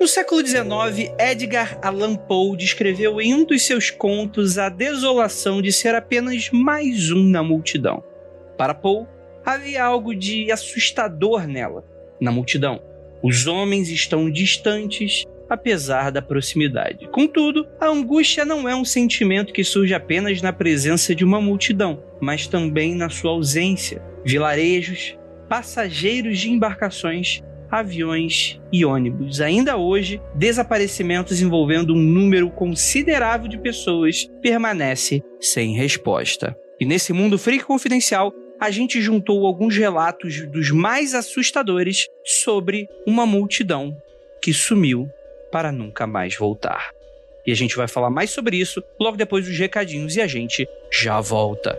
No século XIX, Edgar Allan Poe descreveu em um dos seus contos a desolação de ser apenas mais um na multidão. Para Poe, havia algo de assustador nela, na multidão. Os homens estão distantes, apesar da proximidade. Contudo, a angústia não é um sentimento que surge apenas na presença de uma multidão, mas também na sua ausência. Vilarejos, passageiros de embarcações, aviões e ônibus. Ainda hoje, desaparecimentos envolvendo um número considerável de pessoas permanece sem resposta. E nesse mundo freak confidencial, a gente juntou alguns relatos dos mais assustadores sobre uma multidão que sumiu para nunca mais voltar. E a gente vai falar mais sobre isso logo depois dos recadinhos e a gente já volta.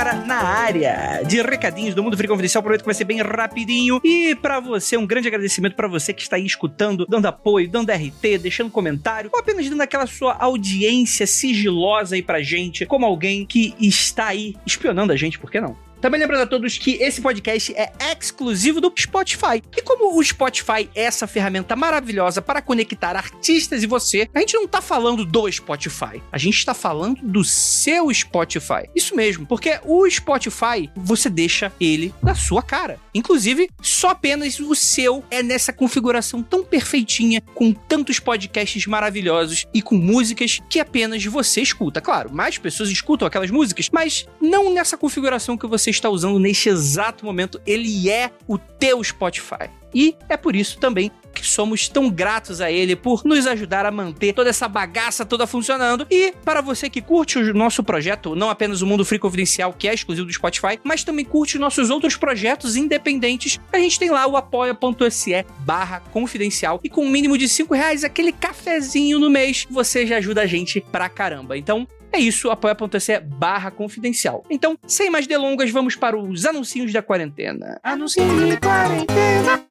Agora na área de recadinhos do Mundo Free Confidencial. Prometo que vai ser bem rapidinho. E para você, um grande agradecimento para você que está aí escutando, dando apoio, dando RT, deixando comentário, ou apenas dando aquela sua audiência sigilosa aí pra gente, como alguém que está aí espionando a gente, por que não? Também lembrando a todos que esse podcast é exclusivo do Spotify. E como o Spotify é essa ferramenta maravilhosa para conectar artistas e você, a gente não tá falando do Spotify. A gente está falando do seu Spotify. Isso mesmo, porque o Spotify, você deixa ele na sua cara. Inclusive, só apenas o seu é nessa configuração tão perfeitinha, com tantos podcasts maravilhosos e com músicas que apenas você escuta. Claro, mais pessoas escutam aquelas músicas, mas não nessa configuração que você está usando neste exato momento. Ele é o teu Spotify. E é por isso também que somos tão gratos a ele por nos ajudar a manter toda essa bagaça toda funcionando. E para você que curte o nosso projeto, não apenas o Mundo Free Confidencial, que é exclusivo do Spotify, mas também curte os nossos outros projetos independentes, a gente tem lá o apoia.se barra confidencial. E com um mínimo de 5 reais, aquele cafezinho no mês, você já ajuda a gente pra caramba. Então, é isso, apoia.se barra confidencial. Então, sem mais delongas, vamos para os anuncinhos da quarentena. Anuncinho de quarentena.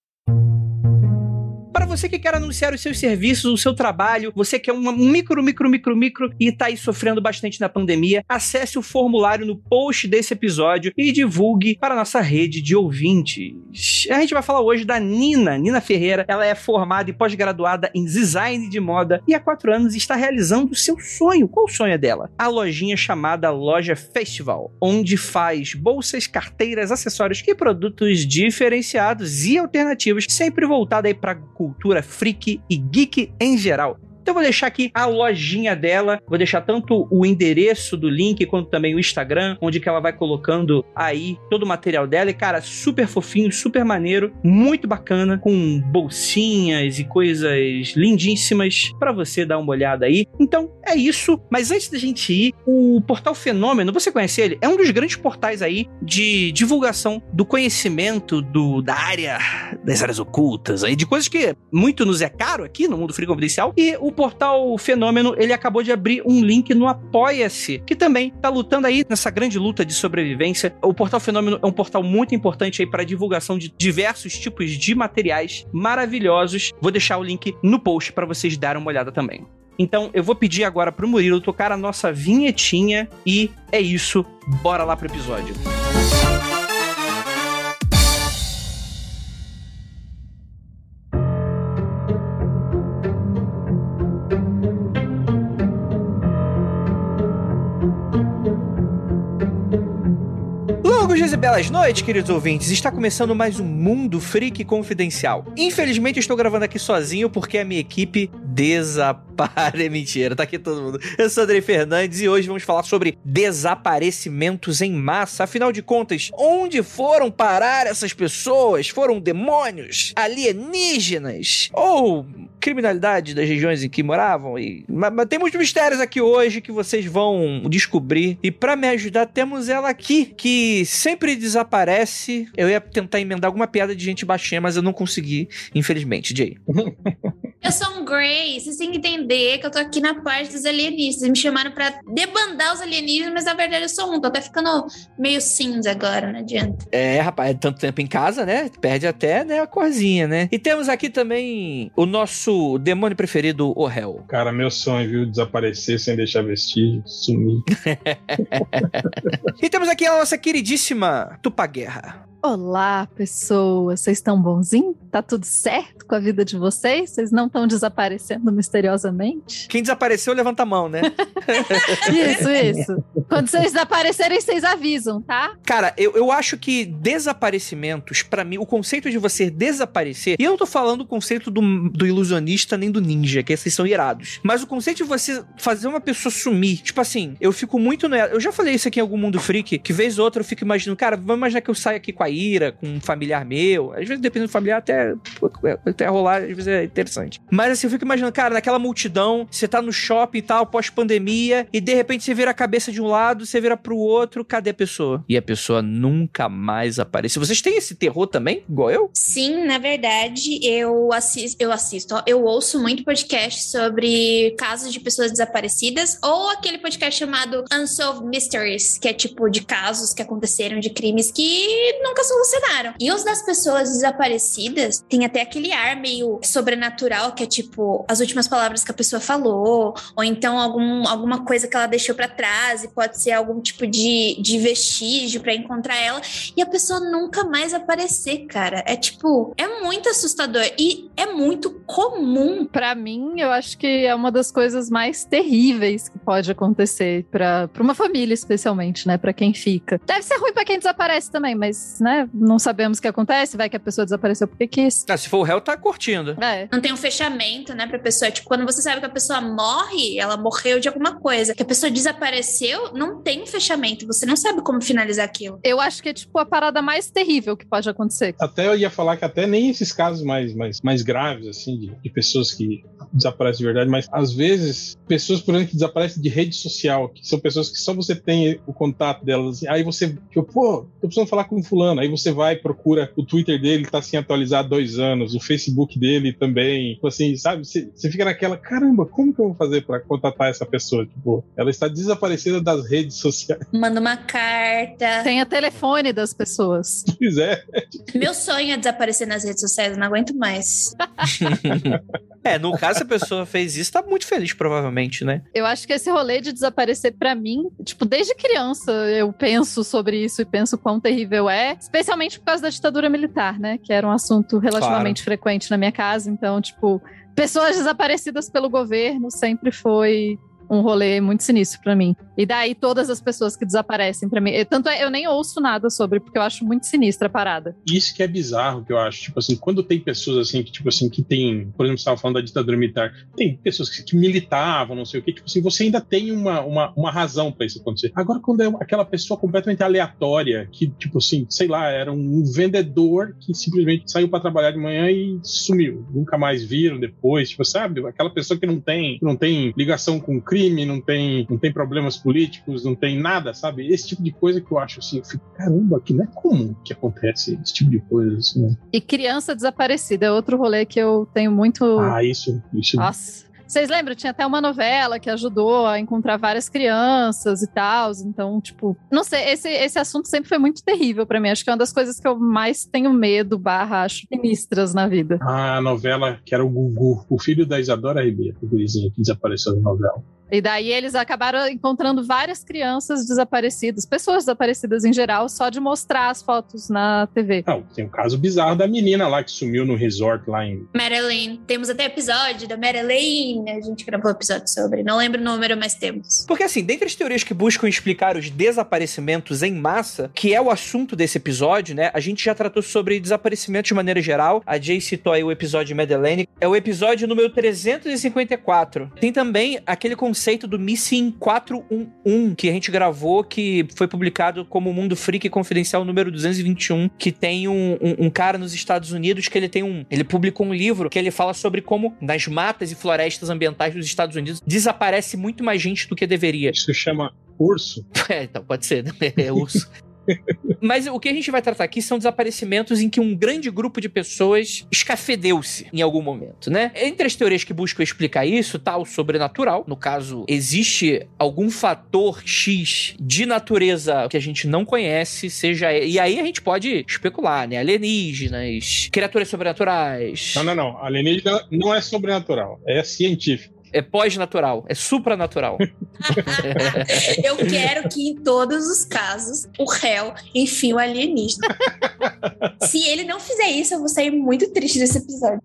Você que quer anunciar os seus serviços, o seu trabalho, você que é um micro, micro, micro, micro e tá aí sofrendo bastante na pandemia, acesse o formulário no post desse episódio e divulgue para a nossa rede de ouvintes. A gente vai falar hoje da Nina, Nina Ferreira. Ela é formada e pós-graduada em design de moda e há quatro anos está realizando o seu sonho. Qual o sonho dela? A lojinha chamada Loja Festival, onde faz bolsas, carteiras, acessórios e produtos diferenciados e alternativos, sempre voltada aí para cultura freak e geek em geral. Então eu vou deixar aqui a lojinha dela, vou deixar tanto o endereço do link quanto também o Instagram, onde que ela vai colocando aí todo o material dela. E cara, super fofinho, super maneiro, muito bacana, com bolsinhas e coisas lindíssimas para você dar uma olhada aí. Então é isso, mas antes da gente ir, o portal Fenômeno, você conhece ele? É um dos grandes portais aí de divulgação do conhecimento do, da área, das áreas ocultas aí, de coisas que muito nos é caro aqui no mundo free confidencial. E o portal Fenômeno, ele acabou de abrir um link no Apoia-se, que também tá lutando aí nessa grande luta de sobrevivência. O portal Fenômeno é um portal muito importante aí para divulgação de diversos tipos de materiais maravilhosos. Vou deixar o link no post para vocês darem uma olhada também. Então eu vou pedir agora pro Murilo tocar a nossa vinhetinha e é isso, bora lá pro episódio. Longos belas noites, queridos ouvintes. Está começando mais um Mundo Freak Confidencial. Infelizmente, estou gravando aqui sozinho porque a minha equipe Desapare. Mentira, tá aqui todo mundo. Eu sou Andrei Fernandes e hoje vamos falar sobre desaparecimentos em massa. Afinal de contas, onde foram parar essas pessoas? Foram demônios? Alienígenas? Ou criminalidade das regiões em que moravam? E... Mas, mas tem muitos mistérios aqui hoje que vocês vão descobrir. E para me ajudar, temos ela aqui, que sempre desaparece. Eu ia tentar emendar alguma piada de gente baixinha, mas eu não consegui, infelizmente. Jay. Eu sou um Grey, vocês têm que entender que eu tô aqui na parte dos alienígenas. Me chamaram pra debandar os alienígenas, mas na verdade eu sou um. Tô até ficando meio cinza agora, não adianta. É, rapaz, é tanto tempo em casa, né? Perde até né, a corzinha, né? E temos aqui também o nosso demônio preferido, o Hell. Cara, meu sonho, viu? Desaparecer sem deixar vestígio, sumir. e temos aqui a nossa queridíssima Tupaguerra. Olá, pessoas. Vocês estão bonzinhos? Tá tudo certo com a vida de vocês? Vocês não estão desaparecendo misteriosamente? Quem desapareceu, levanta a mão, né? isso, isso. Quando vocês desaparecerem, vocês avisam, tá? Cara, eu, eu acho que desaparecimentos, para mim, o conceito de você desaparecer, e eu não tô falando o conceito do, do ilusionista nem do ninja, que esses são irados, mas o conceito de você fazer uma pessoa sumir, tipo assim, eu fico muito no. Eu já falei isso aqui em algum mundo freak, que vez ou outra eu fico imaginando, cara, vamos imaginar que eu saio aqui com a ira, com um familiar meu. Às vezes, dependendo do familiar, até, até rolar, às vezes é interessante. Mas assim, eu fico imaginando, cara, naquela multidão, você tá no shopping e tal, pós-pandemia, e de repente você vira a cabeça de um lado, você vira pro outro, cadê a pessoa? E a pessoa nunca mais aparece. Vocês têm esse terror também, igual eu? Sim, na verdade, eu assisto, eu assisto, eu ouço muito podcast sobre casos de pessoas desaparecidas, ou aquele podcast chamado Unsolved Mysteries, que é tipo de casos que aconteceram de crimes que nunca nunca solucionaram. E os das pessoas desaparecidas tem até aquele ar meio sobrenatural, que é tipo as últimas palavras que a pessoa falou, ou então algum, alguma coisa que ela deixou para trás, e pode ser algum tipo de, de vestígio para encontrar ela, e a pessoa nunca mais aparecer, cara. É tipo, é muito assustador e é muito comum. Para mim, eu acho que é uma das coisas mais terríveis que pode acontecer para uma família, especialmente, né? Para quem fica. Deve ser ruim para quem desaparece também, mas né? Não sabemos o que acontece, vai que a pessoa desapareceu porque quis. Ah, se for o réu, tá curtindo. É. Não tem um fechamento, né, pra pessoa. Tipo, quando você sabe que a pessoa morre, ela morreu de alguma coisa. Que a pessoa desapareceu, não tem um fechamento. Você não sabe como finalizar aquilo. Eu acho que é, tipo, a parada mais terrível que pode acontecer. Até eu ia falar que até nem esses casos mais, mais, mais graves, assim, de, de pessoas que desaparecem de verdade, mas às vezes, pessoas, por exemplo, que desaparecem de rede social, que são pessoas que só você tem o contato delas, assim, aí você, tipo, pô, tô precisando falar com fulano fulano. Aí você vai procura o Twitter dele, tá sem atualizar há dois anos, o Facebook dele também. Tipo assim, sabe? Você, você fica naquela, caramba, como que eu vou fazer para contatar essa pessoa? Tipo, ela está desaparecida das redes sociais. Manda uma carta. Tem o telefone das pessoas. Pois é. Meu sonho é desaparecer nas redes sociais, eu não aguento mais. é, no caso, a pessoa fez isso, tá muito feliz, provavelmente, né? Eu acho que esse rolê de desaparecer, para mim, tipo, desde criança eu penso sobre isso e penso quão terrível é, especialmente por causa da ditadura militar, né? Que era um assunto relativamente claro. frequente na minha casa. Então, tipo, pessoas desaparecidas pelo governo sempre foi um rolê muito sinistro para mim. E daí todas as pessoas que desaparecem para mim. Tanto é, eu nem ouço nada sobre, porque eu acho muito sinistra a parada. Isso que é bizarro, que eu acho. Tipo assim, quando tem pessoas assim, que, tipo assim, que tem. Por exemplo, você estava falando da ditadura militar. Tem pessoas que, que, militavam, não sei o quê. Tipo assim, você ainda tem uma, uma, uma razão para isso acontecer. Agora, quando é aquela pessoa completamente aleatória, que, tipo assim, sei lá, era um vendedor que simplesmente saiu para trabalhar de manhã e sumiu. Nunca mais viram depois. Tipo, sabe? Aquela pessoa que não tem, não tem ligação com crime crime, não tem, não tem problemas políticos, não tem nada, sabe? Esse tipo de coisa que eu acho assim, eu fico, caramba, que não é comum que acontece esse tipo de coisa. Assim, né? E criança desaparecida é outro rolê que eu tenho muito. Ah, isso, isso. Nossa. Vocês lembram? Tinha até uma novela que ajudou a encontrar várias crianças e tal. Então, tipo, não sei, esse, esse assunto sempre foi muito terrível para mim. Acho que é uma das coisas que eu mais tenho medo, barra, acho sinistras na vida. Ah, a novela que era o Gugu, o filho da Isadora Ribeiro, o gurizinho que desapareceu na novela. E daí eles acabaram encontrando várias crianças desaparecidas, pessoas desaparecidas em geral, só de mostrar as fotos na TV. Não, tem um caso bizarro da menina lá que sumiu no resort lá em. Marilyn. Temos até episódio da Marilyn. A gente gravou episódio sobre. Não lembro o número, mas temos. Porque assim, dentre as teorias que buscam explicar os desaparecimentos em massa, que é o assunto desse episódio, né? A gente já tratou sobre desaparecimentos de maneira geral. A Jay citou aí o episódio de Madeleine. É o episódio número 354. Tem também aquele conceito do Missing 411, que a gente gravou, que foi publicado como Mundo Freak Confidencial número 221, que tem um, um, um cara nos Estados Unidos que ele tem um. Ele publicou um livro que ele fala sobre como nas matas e florestas ambientais dos Estados Unidos desaparece muito mais gente do que deveria. Isso chama urso. É, então pode ser, né? É urso. Mas o que a gente vai tratar aqui são desaparecimentos em que um grande grupo de pessoas escafedeu-se em algum momento, né? Entre as teorias que buscam explicar isso, tá o sobrenatural. No caso, existe algum fator X de natureza que a gente não conhece, seja. E aí a gente pode especular, né? Alienígenas, criaturas sobrenaturais. Não, não, não. Alienígena não é sobrenatural, é científico. É pós-natural, é supranatural. Eu quero que em todos os casos o réu enfie o alienígena. Se ele não fizer isso, eu vou sair muito triste desse episódio.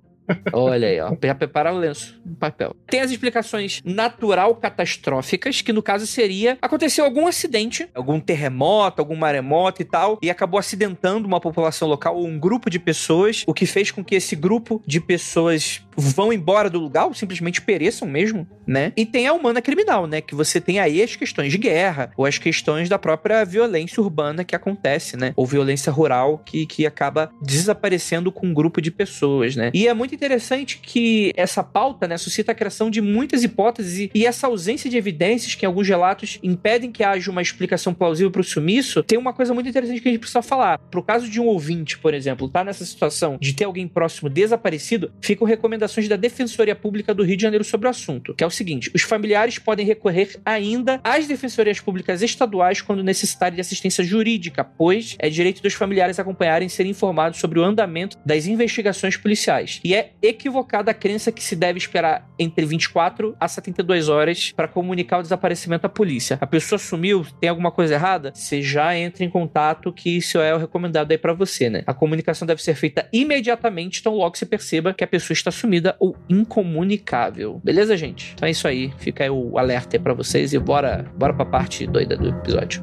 Olha aí, ó. Já preparar o lenço, o papel. Tem as explicações natural catastróficas, que no caso seria aconteceu algum acidente, algum terremoto, algum maremoto e tal, e acabou acidentando uma população local ou um grupo de pessoas, o que fez com que esse grupo de pessoas vão embora do lugar ou simplesmente pereçam mesmo, né? E tem a humana criminal, né? Que você tem aí as questões de guerra ou as questões da própria violência urbana que acontece, né? Ou violência rural que, que acaba desaparecendo com um grupo de pessoas, né? E é muito interessante que essa pauta, né, suscita a criação de muitas hipóteses e essa ausência de evidências que em alguns relatos impedem que haja uma explicação plausível para o sumiço, tem uma coisa muito interessante que a gente precisa falar. Pro caso de um ouvinte, por exemplo, tá nessa situação de ter alguém próximo desaparecido, ficam recomendações da Defensoria Pública do Rio de Janeiro sobre o assunto, que é o seguinte: os familiares podem recorrer ainda às defensorias públicas estaduais quando necessitarem de assistência jurídica, pois é direito dos familiares acompanharem e serem informados sobre o andamento das investigações policiais. E é equivocada a crença que se deve esperar entre 24 a 72 horas para comunicar o desaparecimento à polícia. A pessoa sumiu, tem alguma coisa errada? Você já entra em contato que isso é o recomendado aí para você, né? A comunicação deve ser feita imediatamente, então logo se perceba que a pessoa está sumida ou incomunicável. Beleza, gente? Então é isso aí. Fica aí o alerta aí pra vocês e bora, bora pra parte doida do episódio.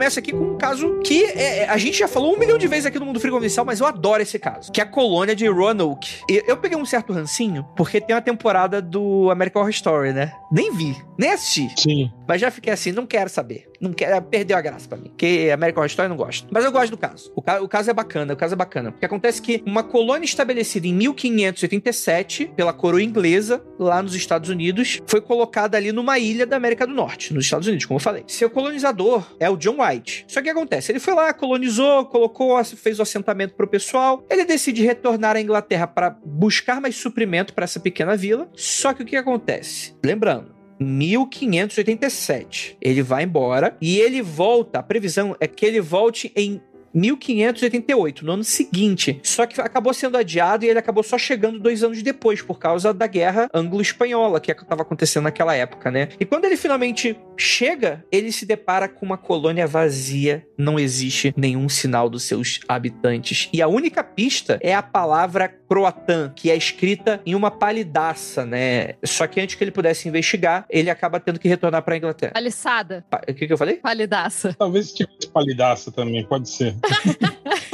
Começa aqui com um caso que é, a gente já falou um milhão de vezes aqui no Mundo Frio Confidencial, mas eu adoro esse caso, que é a colônia de Roanoke. E eu peguei um certo rancinho, porque tem uma temporada do American Horror Story, né? Nem vi, nem assisti. Sim. Mas já fiquei assim, não quero saber. Não quero, perdeu a graça pra mim. Porque American Horror Story eu não gosto. Mas eu gosto do caso. O, ca o caso é bacana, o caso é bacana. Porque acontece que uma colônia estabelecida em 1587 pela coroa inglesa, lá nos Estados Unidos, foi colocada ali numa ilha da América do Norte, nos Estados Unidos, como eu falei. Seu colonizador é o John White. Só que o que acontece? Ele foi lá, colonizou, colocou, fez o assentamento pro pessoal. Ele decide retornar à Inglaterra para buscar mais suprimento para essa pequena vila. Só que o que acontece? Lembrando, 1587. Ele vai embora e ele volta. A previsão é que ele volte em 1588, no ano seguinte. Só que acabou sendo adiado e ele acabou só chegando dois anos depois, por causa da guerra anglo-espanhola que estava acontecendo naquela época, né? E quando ele finalmente chega, ele se depara com uma colônia vazia, não existe nenhum sinal dos seus habitantes. E a única pista é a palavra croatã, que é escrita em uma palidaça, né? Só que antes que ele pudesse investigar, ele acaba tendo que retornar para a Inglaterra. Paliçada. Pa- O que, que eu falei? Palidaça. Talvez tipo de palidaça também, pode ser.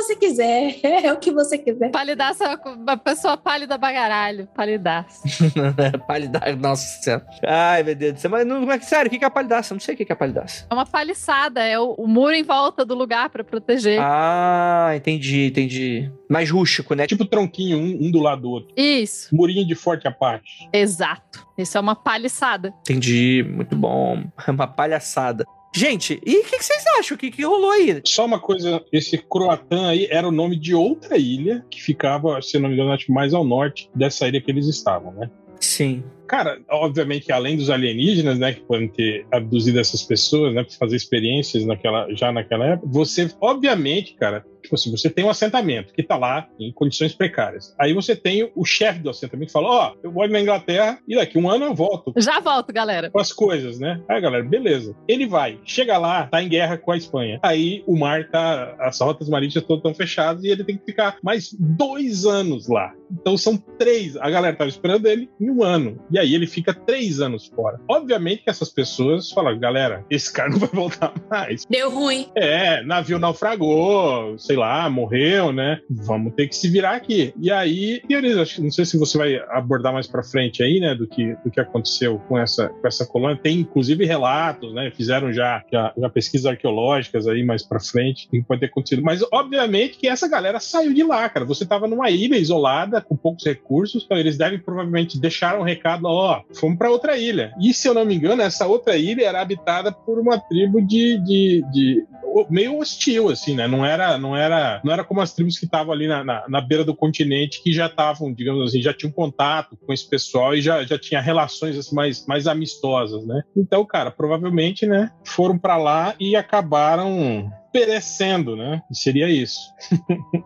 É o que você quiser. É o que você quiser. Palidaço é uma pessoa pálida bagaralho. Palidaço. palidaço, nossa senhora. Ai, meu Deus do céu. Mas não, mas, sério, o que é a palidaça? Eu não sei o que é a palidaça. É uma paliçada, é o, o muro em volta do lugar pra proteger. Ah, entendi, entendi. Mais rústico, né? Tipo tronquinho, um, um do lado do outro. Isso, Murinho de forte Apache. exato. Isso é uma paliçada. Entendi, muito bom. É uma palhaçada. Gente, e o que, que vocês acham? O que, que rolou aí? Só uma coisa, esse Croatan aí era o nome de outra ilha que ficava, se não me engano, mais ao norte dessa ilha que eles estavam, né? Sim. Cara, obviamente além dos alienígenas, né, que podem ter abduzido essas pessoas, né, para fazer experiências naquela, já naquela época, você, obviamente, cara, tipo assim, você tem um assentamento que tá lá em condições precárias. Aí você tem o chefe do assentamento que fala: Ó, eu vou na Inglaterra e daqui um ano eu volto Já volto, galera. com as coisas, né? Aí, galera, beleza. Ele vai, chega lá, tá em guerra com a Espanha. Aí o mar tá. As rotas marítimas todas estão fechadas e ele tem que ficar mais dois anos lá. Então são três. A galera tava esperando ele em um ano. E aí ele fica três anos fora. Obviamente que essas pessoas falam, galera, esse cara não vai voltar mais. Deu ruim. É, navio naufragou, sei lá, morreu, né? Vamos ter que se virar aqui. E aí, teorias, acho que- não sei se você vai abordar mais pra frente aí, né, do que, do que aconteceu com essa, com essa colônia. Tem inclusive relatos, né? Fizeram já, já, já pesquisas arqueológicas aí mais pra frente, que pode ter acontecido. Mas obviamente que essa galera saiu de lá, cara. Você tava numa ilha isolada, com poucos recursos, então eles devem provavelmente deixar um recado, ó, fomos pra outra ilha. E se eu não me engano, essa outra ilha era habitada por uma tribo de, de, de meio hostil, assim, né? Não era, não era, não era como as tribos que estavam ali na, na, na beira do continente que já estavam, digamos assim, já tinham contato com esse pessoal e já, já tinha relações assim, mais, mais amistosas, né? Então, cara, provavelmente, né, foram pra lá e acabaram perecendo, né? Seria isso.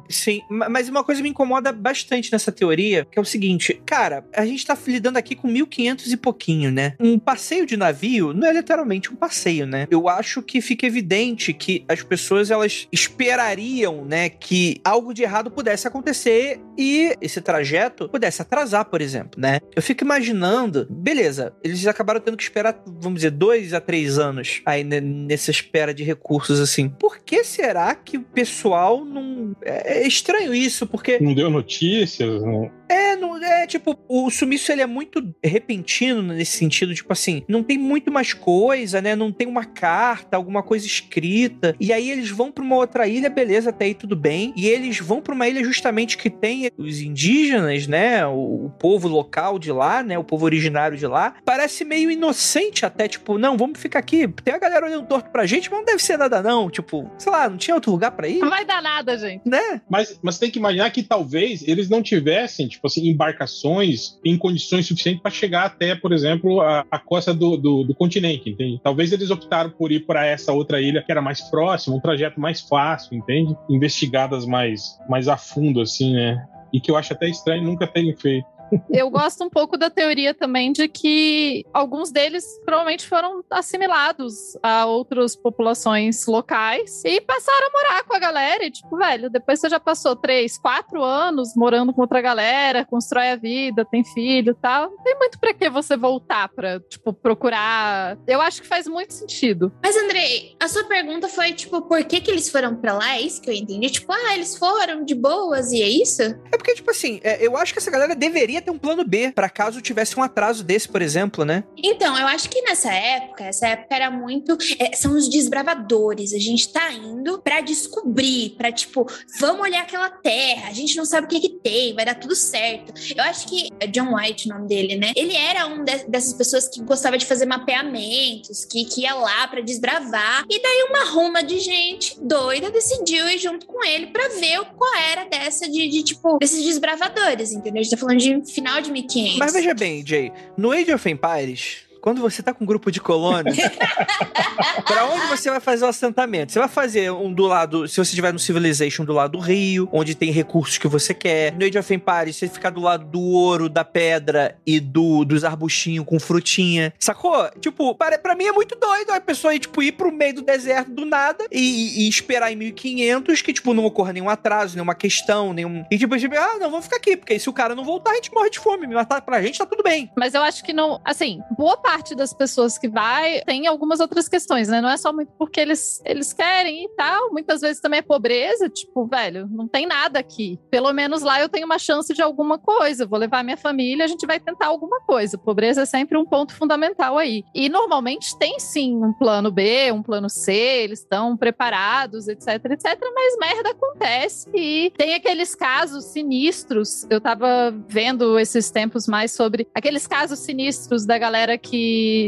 Sim, ma- mas uma coisa me incomoda bastante nessa teoria, que é o seguinte, cara, a gente tá lidando aqui com 1500 e pouquinho, né? Um passeio de navio não é literalmente um passeio, né? Eu acho que fica evidente que as pessoas elas esperariam, né, que algo de errado pudesse acontecer e esse trajeto pudesse atrasar, por exemplo, né? Eu fico imaginando, beleza, eles acabaram tendo que esperar, vamos dizer, dois a três anos aí nessa espera de recursos assim. Por que será que o pessoal não. É é estranho isso, porque Não deu notícias, né? É, não, é tipo, o sumiço ele é muito repentino nesse sentido, tipo assim, não tem muito mais coisa, né? Não tem uma carta, alguma coisa escrita. E aí eles vão pra uma outra ilha, beleza, até aí tudo bem. E eles vão pra uma ilha justamente que tem os indígenas, né? O, o povo local de lá, né? O povo originário de lá. Parece meio inocente até, tipo, não, vamos ficar aqui. Tem a galera olhando torto pra gente, mas não deve ser nada não. Tipo, sei lá, não tinha outro lugar pra ir, Não vai dar nada, gente. né? Mas, mas tem que imaginar que talvez eles não tivessem, tipo assim, embarcações em condições suficientes para chegar até, por exemplo, a, a costa do, do, do continente, entende? Talvez eles optaram por ir para essa outra ilha que era mais próxima, um trajeto mais fácil, entende? Investigadas mais, mais a fundo, assim, né? E que eu acho até estranho nunca terem feito. Eu gosto um pouco da teoria também de que alguns deles provavelmente foram assimilados a outras populações locais e passaram a morar com a galera. E, tipo, velho, depois você já passou três, quatro anos morando com outra galera, constrói a vida, tem filho e tal. Não tem muito pra que você voltar pra, tipo, procurar. Eu acho que faz muito sentido. Mas, Andrei, a sua pergunta foi, tipo, por que que eles foram pra lá? É isso que eu entendi? Tipo, ah, eles foram de boas e é isso? É porque, tipo assim, é, eu acho que essa galera deveria ter um plano B, pra caso tivesse um atraso desse, por exemplo, né? Então, eu acho que nessa época, essa época era muito. é, são os desbravadores. A gente tá indo pra descobrir, pra tipo, vamos olhar aquela terra. A gente não sabe o que que tem, vai dar tudo certo. Eu acho que é John White, o nome dele, né? Ele era um de- dessas pessoas que gostava de fazer mapeamentos, que, que ia lá pra desbravar. E daí uma ruma de gente doida decidiu ir junto com ele pra ver qual era dessa de, de, tipo, desses desbravadores, entendeu? A gente tá falando de final de 1500. Mas veja bem, Jay, no Age of Empires, quando você tá com um grupo de colônias, pra onde você vai fazer o assentamento? Você vai fazer um do lado, se você estiver no Civilization, do lado do rio, onde tem recursos que você quer. No Age of Empires, você ficar do lado do ouro, da pedra e do dos arbustinhos com frutinha. Sacou? Tipo, para, pra mim é muito doido a pessoa ir, tipo, ir pro meio do deserto do nada e, e esperar em 1500 que, tipo, não ocorra nenhum atraso, nenhuma questão, nenhum... E, tipo, tipo, ah, não, vamos ficar aqui, porque se o cara não voltar, a gente morre de fome. Matar pra gente, tá tudo bem. Mas eu acho que não. Assim, boa parte parte das pessoas que vai tem algumas outras questões, né? Não é só muito porque eles, eles querem e tal. Muitas vezes também é pobreza, tipo, velho, não tem nada aqui. Pelo menos lá eu tenho uma chance de alguma coisa. Vou levar minha família, a gente vai tentar alguma coisa. Pobreza é sempre um ponto fundamental aí. E normalmente tem sim um plano B, um plano C, eles estão preparados, etc, etc. Mas merda acontece e tem aqueles casos sinistros. Eu tava vendo esses tempos mais sobre aqueles casos sinistros da galera que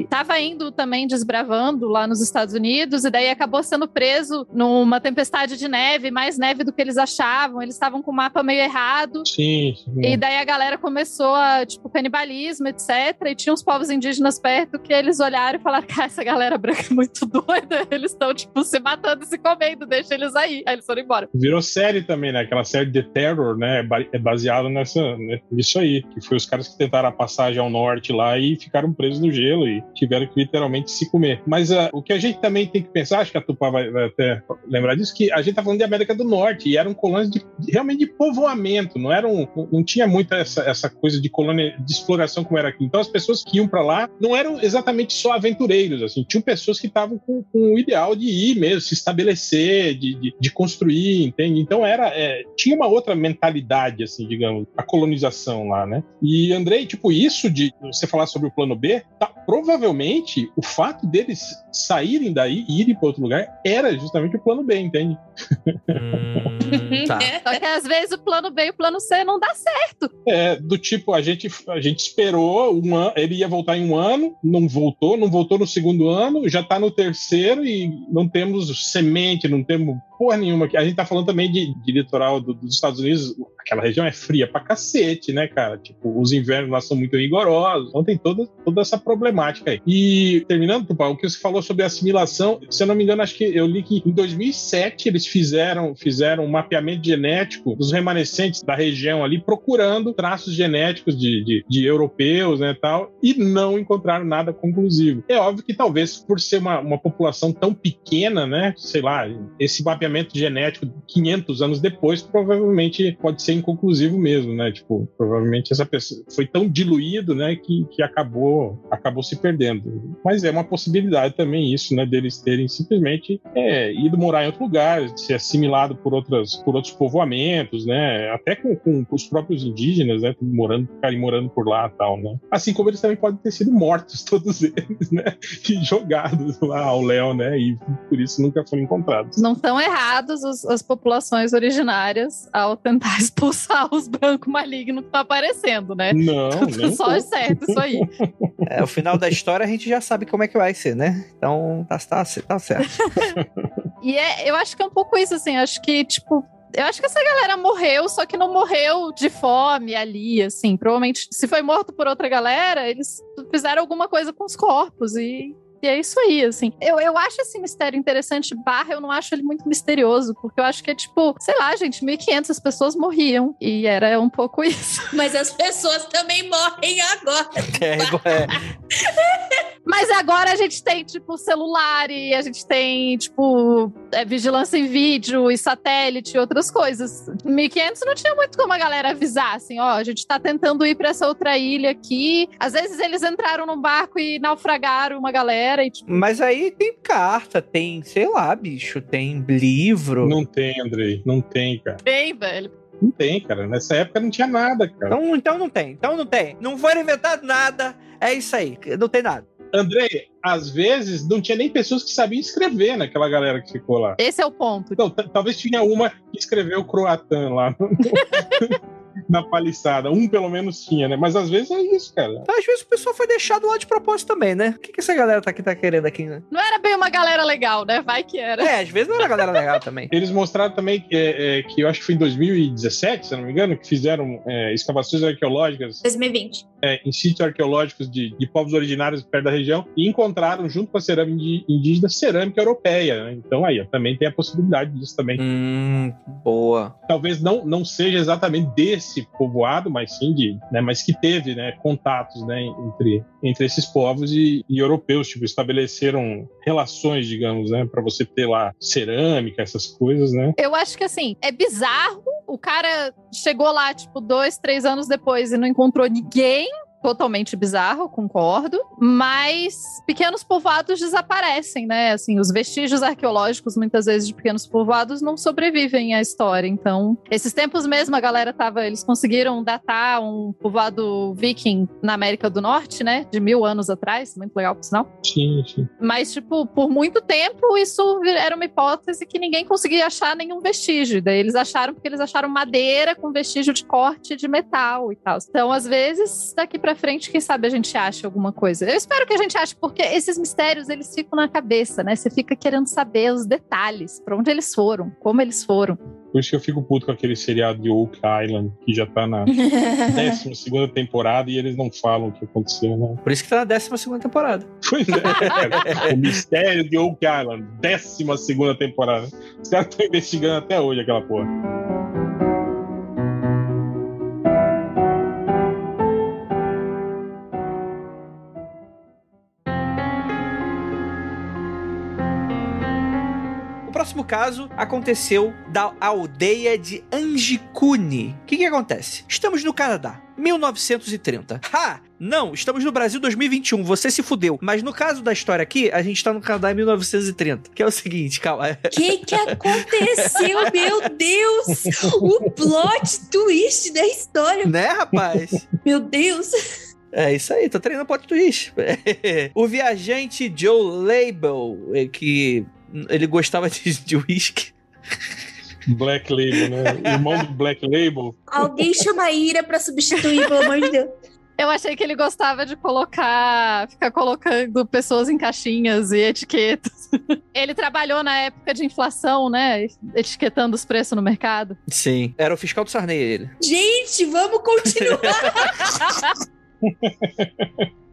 tava indo também desbravando lá nos Estados Unidos e daí acabou sendo preso numa tempestade de neve, mais neve do que eles achavam. Eles estavam com o mapa meio errado. Sim, sim. E daí a galera começou a, tipo, canibalismo, etc. E tinha uns povos indígenas perto que eles olharam e falaram: cara, essa galera branca é muito doida. Eles estão, tipo, se matando e se comendo, deixa eles aí. Aí eles foram embora. Virou série também, né? Aquela série The Terror, né? É É baseado nessa, né, nisso aí. Que foi os caras que tentaram a passagem ao norte lá e ficaram presos no gelo e tiveram que literalmente se comer. Mas ah, o que a gente também tem que pensar, acho que a Tupá vai, vai até lembrar disso, que a gente tá falando de América do Norte e eram colônias de, realmente de povoamento, não eram, não tinha muita essa, essa coisa de colônia de exploração como era aqui. Então as pessoas que iam para lá não eram exatamente só aventureiros, assim, tinham pessoas que estavam com, com o ideal de ir mesmo, se estabelecer, de, de, de construir, entende? Então era, é, tinha uma outra mentalidade, assim, digamos, a colonização lá, né? E Andrei, tipo, isso de você falar sobre o plano B, tá, provavelmente o fato deles saírem daí e irem para outro lugar era justamente o plano B, entende? Hum, tá. Só que às vezes o plano B e o plano C não dá certo. É, do tipo, a gente, a gente esperou um ano, ele ia voltar em um ano, não voltou, não voltou no segundo ano, já tá no terceiro e não temos semente, não temos porra nenhuma. A gente tá falando também de, de litoral do- dos Estados Unidos, aquela região é fria pra cacete, né, cara? Tipo, os invernos lá são muito rigorosos, então tem toda, toda essa problemática aí. E terminando, Tupá, o que você falou sobre assimilação, se eu não me engano, acho que eu li que em 2007 eles fizeram, fizeram um mapeamento genético dos remanescentes da região ali, procurando traços genéticos de, de, de europeus, né, tal, e não encontraram nada conclusivo. É óbvio que talvez por ser uma, uma população tão pequena, né, sei lá, esse mapeamento genético 500 anos depois provavelmente pode ser inconclusivo mesmo, né, tipo, provavelmente essa pessoa foi tão diluído, né, que, que acabou, acabou se perdendo. Mas é uma possibilidade também isso, né, deles terem simplesmente é, ido morar em outro lugar, ser assimilado por outras, por outros povoamentos, né, até com, com os próprios indígenas, né, morando, ficarem morando por lá tal, né. Assim como eles também podem ter sido mortos, todos eles, né, e jogados lá ao léu, né, e por isso nunca foram encontrados. Não estão errados os- as populações originárias ao tentar expulsar os brancos malignos que estão aparecendo, né? Não, nem Só pouco. é certo isso aí. É, o final da história a gente já sabe como é que vai ser, né? Então tá, tá, tá certo. E é, eu acho que é um pouco isso, assim. Acho que, tipo, eu acho que essa galera morreu, só que não morreu de fome ali, assim. Provavelmente, se foi morto por outra galera, eles fizeram alguma coisa com os corpos e. E é isso aí, assim. Eu, eu acho esse mistério interessante, barra, eu não acho ele muito misterioso, porque eu acho que é tipo, sei lá, gente, 1500 as pessoas morriam. E era um pouco isso. Mas as pessoas também morrem agora. É, igual- é, agora a gente tem, tipo, celular e a gente tem, tipo, é, vigilância em vídeo e satélite e outras coisas. 1500 não tinha muito como a galera avisar, assim, ó, a gente tá tentando ir pra essa outra ilha aqui. Às vezes eles entraram num barco e naufragaram uma galera e, tipo, Mas aí tem carta, tem, sei lá, bicho, tem livro. Não tem, Andrei, não tem, cara. bem, velho. Não tem, cara. Nessa época não tinha nada, cara. Então, então não tem, então não tem. Não foi inventado nada. É isso aí, não tem nada. Andrei, às vezes não tinha nem pessoas que sabiam escrever naquela galera que ficou lá. Esse é o ponto. Então, talvez tinha uma que escreveu croatã lá na paliçada. Um pelo menos tinha, né? Mas às vezes é isso, cara. Às vezes o pessoal foi deixado lá de propósito também, né? O que, que essa galera tá aqui tá querendo aqui, né? Não era bem uma galera legal, né? Vai que era. É, às vezes não era galera legal também. Eles mostraram também que, é, é, que eu acho que foi em 2017, se eu não me engano, que fizeram é, escavações arqueológicas 2020. é, em sítios arqueológicos de, de povos originários perto da região e encontraram, junto com a cerâmica indígena, cerâmica europeia. né? Então aí também tem a possibilidade disso também. Hum, boa. Talvez não, não seja exatamente desse povoado, mas sim de, né, mas que teve, né, contatos, né, entre, entre esses povos e, e europeus, tipo, estabeleceram relações, digamos, né, para você ter lá cerâmica, essas coisas, né? Eu acho que assim, é bizarro. O cara chegou lá, tipo, dois, três anos depois e não encontrou ninguém. Totalmente bizarro, concordo, mas pequenos povoados desaparecem, né? Assim, os vestígios arqueológicos, muitas vezes, de pequenos povoados não sobrevivem à história. Então, esses tempos mesmo, a galera tava. Eles conseguiram datar um povoado viking na América do Norte, né? De mil anos atrás. Muito legal, por sinal. Sim, sim. Mas, tipo, por muito tempo, isso era uma hipótese que ninguém conseguia achar nenhum vestígio. Daí eles acharam porque eles acharam madeira com vestígio de corte de metal e tal. Então, às vezes, daqui para frente, quem sabe a gente acha alguma coisa. Eu espero que a gente ache, porque esses mistérios, eles ficam na cabeça, né? Você fica querendo saber os detalhes, para onde eles foram, como eles foram. Por isso que eu fico puto com aquele seriado de Oak Island, que já tá na 12 temporada e eles não falam o que aconteceu, né? Por isso que tá na 12 segunda temporada. Pois é, cara. o mistério de Oak Island, 12 temporada. Os caras estão investigando até hoje aquela porra. Caso aconteceu da aldeia de Angicune. O que, que acontece? Estamos no Canadá. 1930. Ha! Não, estamos no Brasil 2021. Você se fudeu. Mas no caso da história aqui, a gente tá no Canadá em 1930. Que é o seguinte, calma. O que que aconteceu? Meu Deus! O plot twist da história. Né, rapaz? Meu Deus! É isso aí, tô treinando plot twist. o viajante Joe Label, eh, que ele gostava de, de whisky. Black Label, né? Irmão do Black Label. Alguém chama a Ira pra substituir, pelo amor de Deus. Eu achei que ele gostava de colocar, ficar colocando pessoas em caixinhas e etiquetas. Ele trabalhou na época de inflação, né? Etiquetando os preços no mercado. Sim, era o fiscal do Sarney ele. Gente, vamos continuar.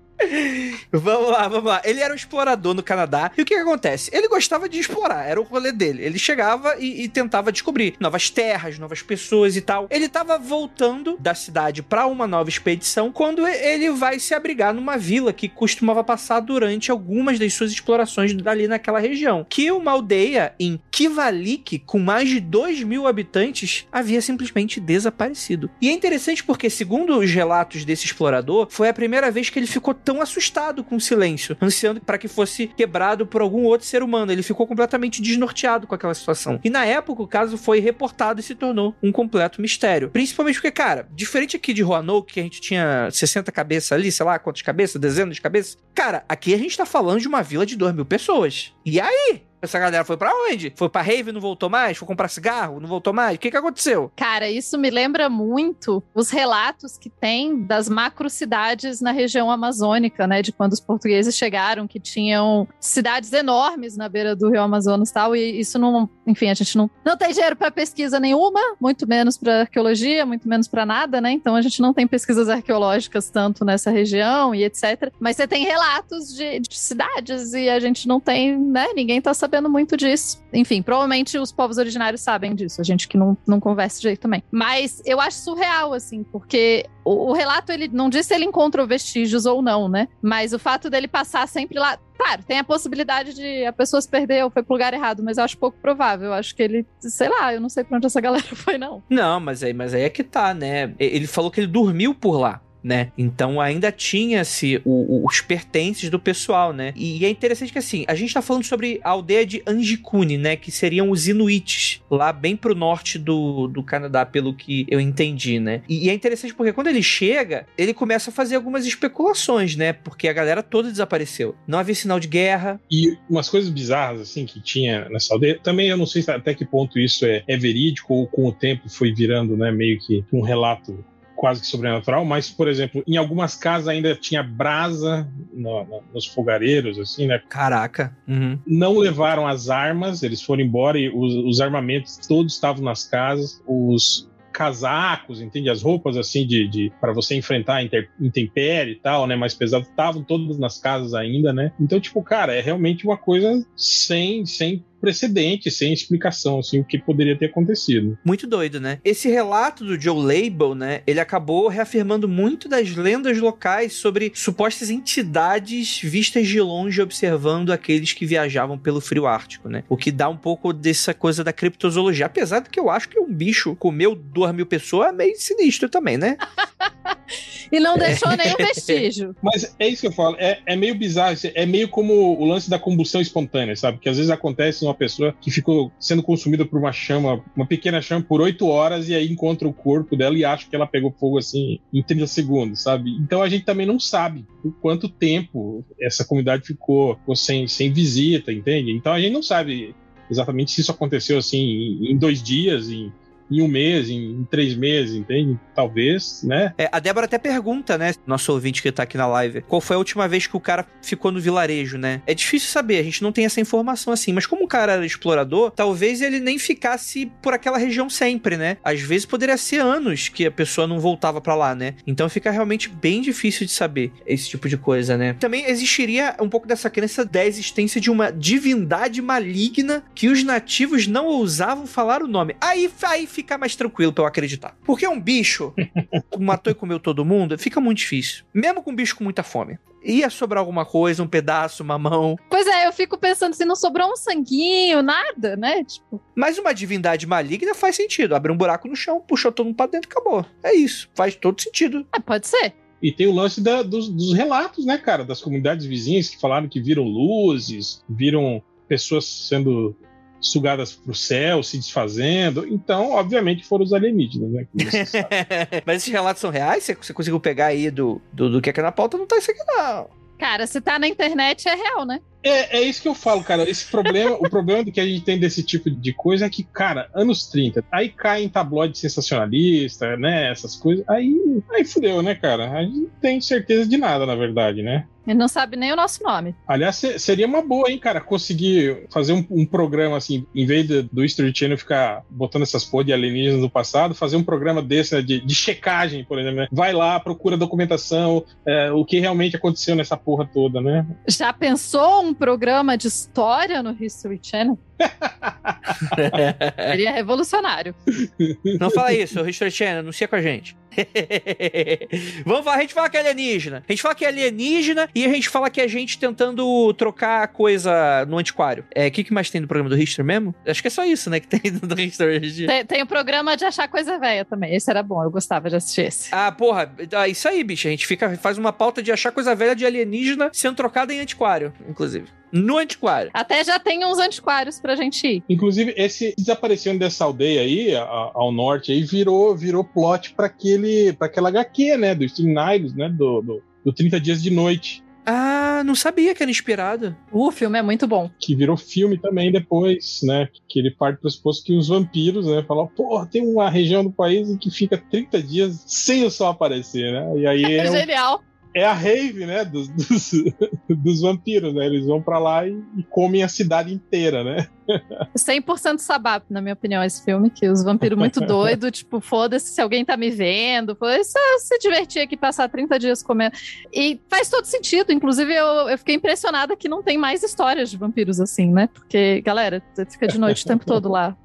Vamos lá, vamos lá. Ele era um explorador no Canadá. E o que, que acontece? Ele gostava de explorar, era o rolê dele. Ele chegava e, e tentava descobrir novas terras, novas pessoas e tal. Ele tava voltando da cidade para uma nova expedição quando ele vai se abrigar numa vila que costumava passar durante algumas das suas explorações dali naquela região. Que uma aldeia em Kivalik, com mais de 2 mil habitantes, havia simplesmente desaparecido. E é interessante porque, segundo os relatos desse explorador, foi a primeira vez que ele ficou tão assustado com o silêncio, ansiando para que fosse quebrado por algum outro ser humano. Ele ficou completamente desnorteado com aquela situação. E na época o caso foi reportado e se tornou um completo mistério. Principalmente porque, cara, diferente aqui de Roanoke, que a gente tinha 60 cabeças ali, sei lá quantas cabeças, dezenas de cabeças. Cara, aqui a gente tá falando de uma vila de 2 mil pessoas. E aí? Essa galera foi pra onde? Foi pra rave não voltou mais? Foi comprar cigarro? Não voltou mais? O que que aconteceu? Cara, isso me lembra muito os relatos que tem das macrocidades na região amazônica, né? De quando os portugueses chegaram, que tinham cidades enormes na beira do rio Amazonas e tal. E isso não, enfim, a gente não, não tem dinheiro para pesquisa nenhuma, muito menos para arqueologia, muito menos para nada, né? Então a gente não tem pesquisas arqueológicas tanto nessa região e etc. Mas você tem relatos de, de cidades e a gente não tem, né? Ninguém tá sabendo muito disso. Enfim, provavelmente os povos originários sabem disso, a gente que não, não conversa direito também. Mas eu acho surreal, assim, porque o, o relato, ele não diz se ele encontrou vestígios ou não, né? Mas o fato dele passar sempre lá. Claro, tem a possibilidade de a pessoa se perder ou foi pro lugar errado, mas eu acho pouco provável. Eu acho que ele, sei lá, eu não sei pra onde essa galera foi, não. Não, mas aí, mas aí é que tá, né? Ele falou que ele dormiu por lá. Né? Então ainda tinha-se os pertences do pessoal, né? E é interessante que assim, a gente tá falando sobre a aldeia de Angikuni, né? Que seriam os Inuits, lá bem pro norte do, do Canadá, pelo que eu entendi, né? E, e é interessante porque quando ele chega, ele começa a fazer algumas especulações, né? Porque a galera toda desapareceu. Não havia sinal de guerra. E umas coisas bizarras, assim, que tinha nessa aldeia. Também eu não sei até que ponto isso é, é verídico ou com o tempo foi virando, né? Meio que um relato quase que sobrenatural, mas, por exemplo, em algumas casas ainda tinha brasa no, no, nos fogareiros, assim, né? Caraca. Uhum. Não levaram as armas, eles foram embora e os, os armamentos todos estavam nas casas, os casacos, entende? As roupas assim de, de para você enfrentar a inter, intempérie e tal, né? Mais pesado, estavam todas nas casas ainda, né? Então, tipo, cara, é realmente uma coisa sem, sem precedente, sem explicação, assim, o que poderia ter acontecido. Muito doido, né? Esse relato do Joe Label, né? Ele acabou reafirmando muito das lendas locais sobre supostas entidades vistas de longe observando aqueles que viajavam pelo frio ártico, né? O que dá um pouco dessa coisa da criptozoologia. Apesar de que eu acho que um bicho comeu duas mil pessoas é meio sinistro também, né? e não deixou nenhum vestígio. Mas é isso que eu falo, é, é meio bizarro, é meio como o lance da combustão espontânea, sabe? Que às vezes acontece uma pessoa que ficou sendo consumida por uma chama, uma pequena chama por oito horas e aí encontra o corpo dela e acha que ela pegou fogo assim em 30 segundos, sabe? Então a gente também não sabe por quanto tempo essa comunidade ficou, ficou sem, sem visita, entende? Então a gente não sabe exatamente se isso aconteceu assim em dois dias, em em um mês, em, três meses, entende? Talvez, né? É, a Débora até pergunta, né? Nosso ouvinte que tá aqui na live, qual foi a última vez que o cara ficou no vilarejo, né? É difícil saber, a gente não tem essa informação assim, mas como o cara era explorador, talvez ele nem ficasse por aquela região sempre, né? Às vezes poderia ser anos que a pessoa não voltava para lá, né? Então fica realmente bem difícil de saber esse tipo de coisa, né? Também existiria um pouco dessa crença da existência de uma divindade maligna que os nativos não ousavam falar o nome. Aí, aí fica mais tranquilo pra eu acreditar. Porque um bicho matou e comeu todo mundo, fica muito difícil. Mesmo com um bicho com muita fome. Ia sobrar alguma coisa, um pedaço, uma mão. Pois é, eu fico pensando se não sobrou um sanguinho, nada, né? Tipo. Mas uma divindade maligna faz sentido. Abre um buraco no chão, puxou todo mundo pra dentro e acabou. É isso. Faz todo sentido. É, pode ser. E tem o lance da, dos, dos relatos, né, cara? Das comunidades vizinhas que falaram que viram luzes, viram pessoas sendo sugadas para o céu, se desfazendo. Então, obviamente, foram os alienígenas, né? Mas esses relatos são reais? Você conseguiu pegar aí do, do, do que é que é na pauta? Não tá isso aqui, não. Cara, se tá na internet é real, né? É, é isso que eu falo, cara. Esse problema, o problema que a gente tem desse tipo de coisa é que, cara, anos 30, aí cai em tabloide sensacionalista, né? Essas coisas. Aí, aí fudeu, né, cara? A gente não tem certeza de nada, na verdade, né? Ele não sabe nem o nosso nome. Aliás, seria uma boa, hein, cara, conseguir fazer um, um programa assim, em vez de, do History Channel ficar botando essas porra de alienígenas do passado, fazer um programa desse, né, de, de, checagem, por exemplo, né? Vai lá, procura documentação, é, o que realmente aconteceu nessa porra toda, né? Já pensou um programa de história no History Channel? Seria revolucionário. Não fala isso, o History Channel, anuncia com a gente. Vamos falar, a gente fala que é alienígena. A gente fala que é alienígena e a gente fala que é a gente tentando trocar coisa no antiquário. É, o que, que mais tem no programa do History mesmo? Acho que é só isso, né, que tem no History. Tem, tem o programa de achar coisa velha também. Esse era bom, eu gostava de assistir esse. Ah, porra, ah, isso aí, bicho. A gente fica, faz uma pauta de achar coisa velha de alienígena sendo trocada em antiquário, inclusive no antiquário. Até já tem uns antiquários pra gente ir. Inclusive, esse desaparecendo dessa aldeia aí, a, ao norte, aí virou, virou plot para aquele, para aquela HQ, né, do Steve Niles, né, do, do, do 30 Dias de Noite. Ah, não sabia que era inspirado. O filme é muito bom. Que virou filme também depois, né? Que ele parte do pressuposto que os vampiros, né? Falam, pô, tem uma região do país em que fica 30 dias sem o sol aparecer, né? E aí é, é genial. Um é a rave, né, dos, dos, dos vampiros, né? Eles vão para lá e, e, comem a cidade inteira, né? 100% sabá, na minha opinião, esse filme, que os vampiros muito doido, tipo, foda-se se alguém tá me vendo, foi só se divertir aqui, passar 30 dias comendo. E faz todo sentido, inclusive eu, eu fiquei impressionada que não tem mais histórias de vampiros assim, né? Porque, galera, fica de noite o tempo todo lá.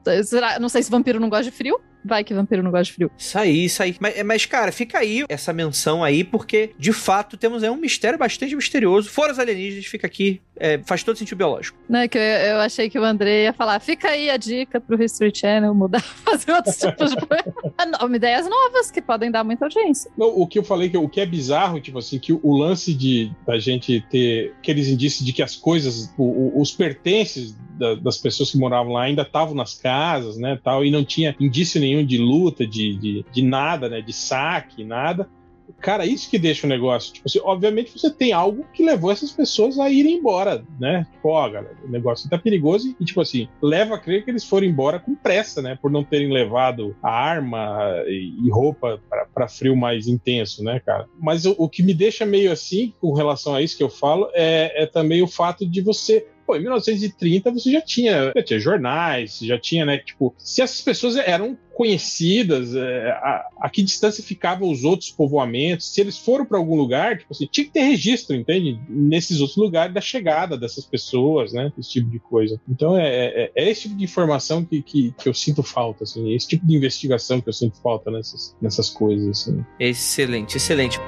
Não sei se vampiro não gosta de frio, Vai que vampiro não gosta de frio. Isso aí, isso aí. Mas, mas, cara, fica aí essa menção aí, porque de fato temos aí um mistério bastante misterioso. Fora os alienígenas, fica aqui. É, faz todo sentido biológico. Não, é que eu, eu, achei que o André ia falar: fica aí a dica pro History Channel mudar, fazer outros tipos de. ideias novas que podem dar muita audiência. Não, o que eu falei, que o que é bizarro, tipo assim, que o lance de da gente ter aqueles indícios de que as coisas, o, os pertences da, das pessoas que moravam lá ainda estavam nas casas, né, tal, e não tinha indício nenhum de luta, de, de, de nada, né, de saque, nada. Cara, isso que deixa o negócio. Tipo assim, obviamente você tem algo que levou essas pessoas a irem embora, né? Tipo, ó, galera, o negócio tá perigoso e, tipo assim, leva a crer que eles foram embora com pressa, né? Por não terem levado a arma e, e roupa para frio mais intenso, né, cara? Mas o, o, que me deixa meio assim, com relação a isso que eu falo, é, é também o fato de você pô, em 1930 você já tinha, já tinha jornais, já tinha, né? Tipo, se essas pessoas eram conhecidas, é, a, a, que distância ficavam os outros povoamentos, se eles foram para algum lugar, tipo assim, tinha que ter registro, entende? Nesses outros lugares da chegada dessas pessoas, né? Esse tipo de coisa. Então é, é, é esse tipo de informação que, que, que, eu sinto falta, assim, esse tipo de investigação que eu sinto falta nessas, nessas coisas, assim. Excelente, excelente.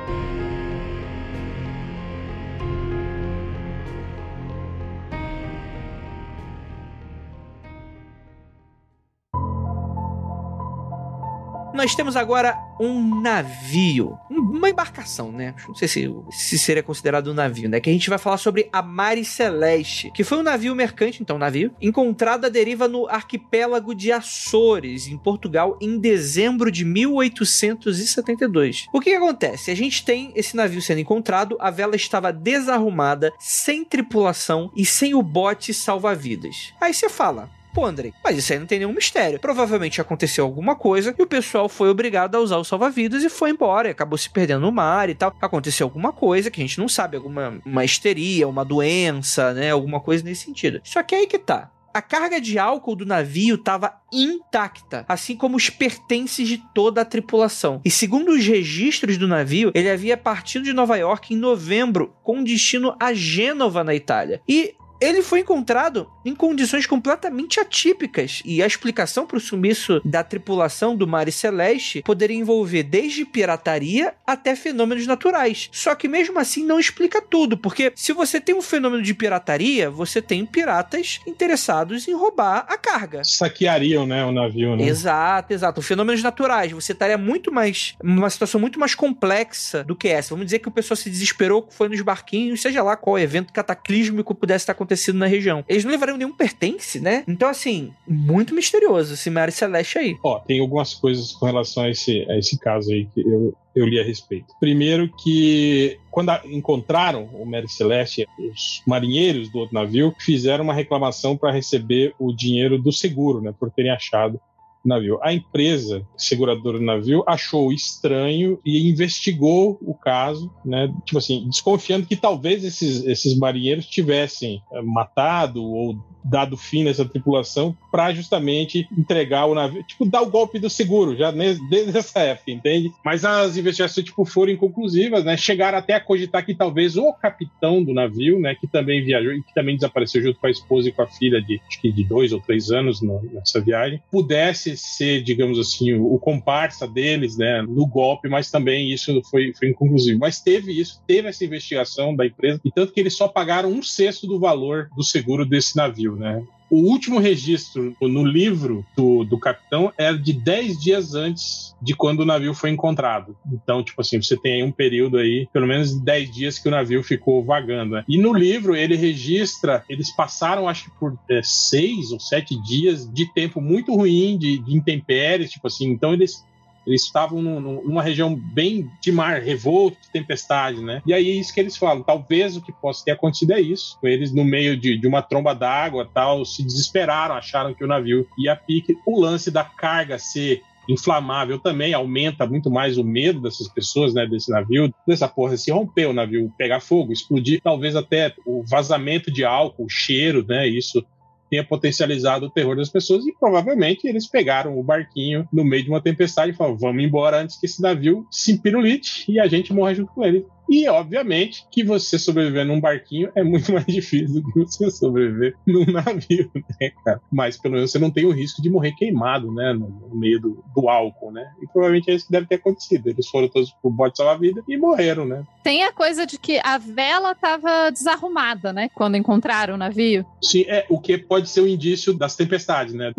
Nós temos agora um navio, uma embarcação, né? Não sei se, se seria considerado um navio, né? Que a gente vai falar sobre a Mare Celeste, que foi um navio mercante, então um navio, encontrado à deriva no arquipélago de Açores, em Portugal, em dezembro de 1872. O que, que acontece? A gente tem esse navio sendo encontrado, a vela estava desarrumada, sem tripulação e sem o bote salva-vidas. Aí você fala, Pô, Andrei, mas isso aí não tem nenhum mistério. Provavelmente aconteceu alguma coisa e o pessoal foi obrigado a usar o salva-vidas e foi embora. E acabou se perdendo no mar e tal. Aconteceu alguma coisa que a gente não sabe, alguma uma histeria, uma doença, né? Alguma coisa nesse sentido. Só que aí que tá. A carga de álcool do navio estava intacta, assim como os pertences de toda a tripulação. E segundo os registros do navio, ele havia partido de Nova York em novembro, com destino a Gênova, na Itália. E ele foi encontrado em condições completamente atípicas, e a explicação para o sumiço da tripulação do Mare Celeste poderia envolver desde pirataria até fenômenos naturais. Só que mesmo assim não explica tudo, porque se você tem um fenômeno de pirataria, você tem piratas interessados em roubar a carga. Saqueariam, né, o navio, né? Exato, exato. Fenômenos naturais, você estaria muito mais. uma situação muito mais complexa do que essa. Vamos dizer que o pessoal se desesperou, foi nos barquinhos, seja lá qual evento cataclísmico pudesse estar acontecendo na região. Eles não levariam nenhum pertence, né? Então, assim, muito misterioso esse Mare Celeste aí. Ó, tem algumas coisas com relação a esse, a esse caso aí que eu, eu li a respeito. Primeiro que quando encontraram o Mary Celeste, os marinheiros do outro navio fizeram uma reclamação para receber o dinheiro do seguro, né, por terem achado navio. A empresa seguradora do navio achou estranho e investigou o caso, né, tipo assim, desconfiando que talvez esses, esses marinheiros tivessem eh, matado ou dado fim nessa tripulação para justamente entregar o navio, tipo, dar o golpe do seguro, já desde essa época, entende? Mas as investigações, tipo, foram inconclusivas, né? Chegaram até a cogitar que talvez o capitão do navio, né, que também viajou e que também desapareceu junto com a esposa e com a filha de, acho que de dois ou três anos no- nessa viagem, pudesse ser, digamos assim, o, o comparsa deles, né, no golpe, mas também isso foi, foi inconclusivo. Mas teve isso, teve essa investigação da empresa, e tanto que eles só pagaram um sexto do valor do seguro desse navio, né? O último registro no livro do, do capitão era de 10 dias antes de quando o navio foi encontrado. Então, tipo assim, você tem aí um período aí, pelo menos 10 dias que o navio ficou vagando. Né? E no livro ele registra, eles passaram, acho que por é, seis ou sete dias de tempo muito ruim, de, de intempéries, tipo assim. Então eles eles estavam num- num- numa região bem de mar revolto, de tempestade, né? E aí é isso que eles falam. Talvez o que possa ter acontecido é isso. Eles, no meio de, de uma tromba d'água tal, se desesperaram, acharam que o navio ia pique. O lance da carga ser inflamável também aumenta muito mais o medo dessas pessoas, né, desse navio, dessa porra se romper o navio, pegar fogo, explodir, talvez até o vazamento de álcool, o cheiro, né, isso tenha potencializado o terror das pessoas e provavelmente eles pegaram o barquinho no meio de uma tempestade e falaram: vamos embora antes que esse navio se empirulite e a gente morra junto com ele. E, obviamente, que você sobreviver num barquinho é muito mais difícil do que você sobreviver num navio, né, cara? Mas pelo menos você não tem o risco de morrer queimado, né? No, meio do, do álcool, né? E provavelmente é isso que deve ter acontecido. Eles foram todos pro bote salva-vida e morreram, né? Tem a coisa de que a vela tava desarrumada, né? Quando encontraram o navio. Sim, é o que pode ser o indício das tempestades, né?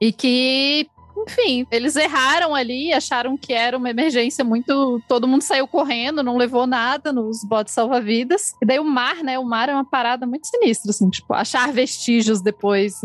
E que, enfim, eles erraram ali, acharam que era uma emergência muito. Todo mundo saiu correndo, não levou nada nos botes salva-vidas. E daí o mar, né? O mar é uma parada muito sinistra, assim, tipo, achar vestígios depois,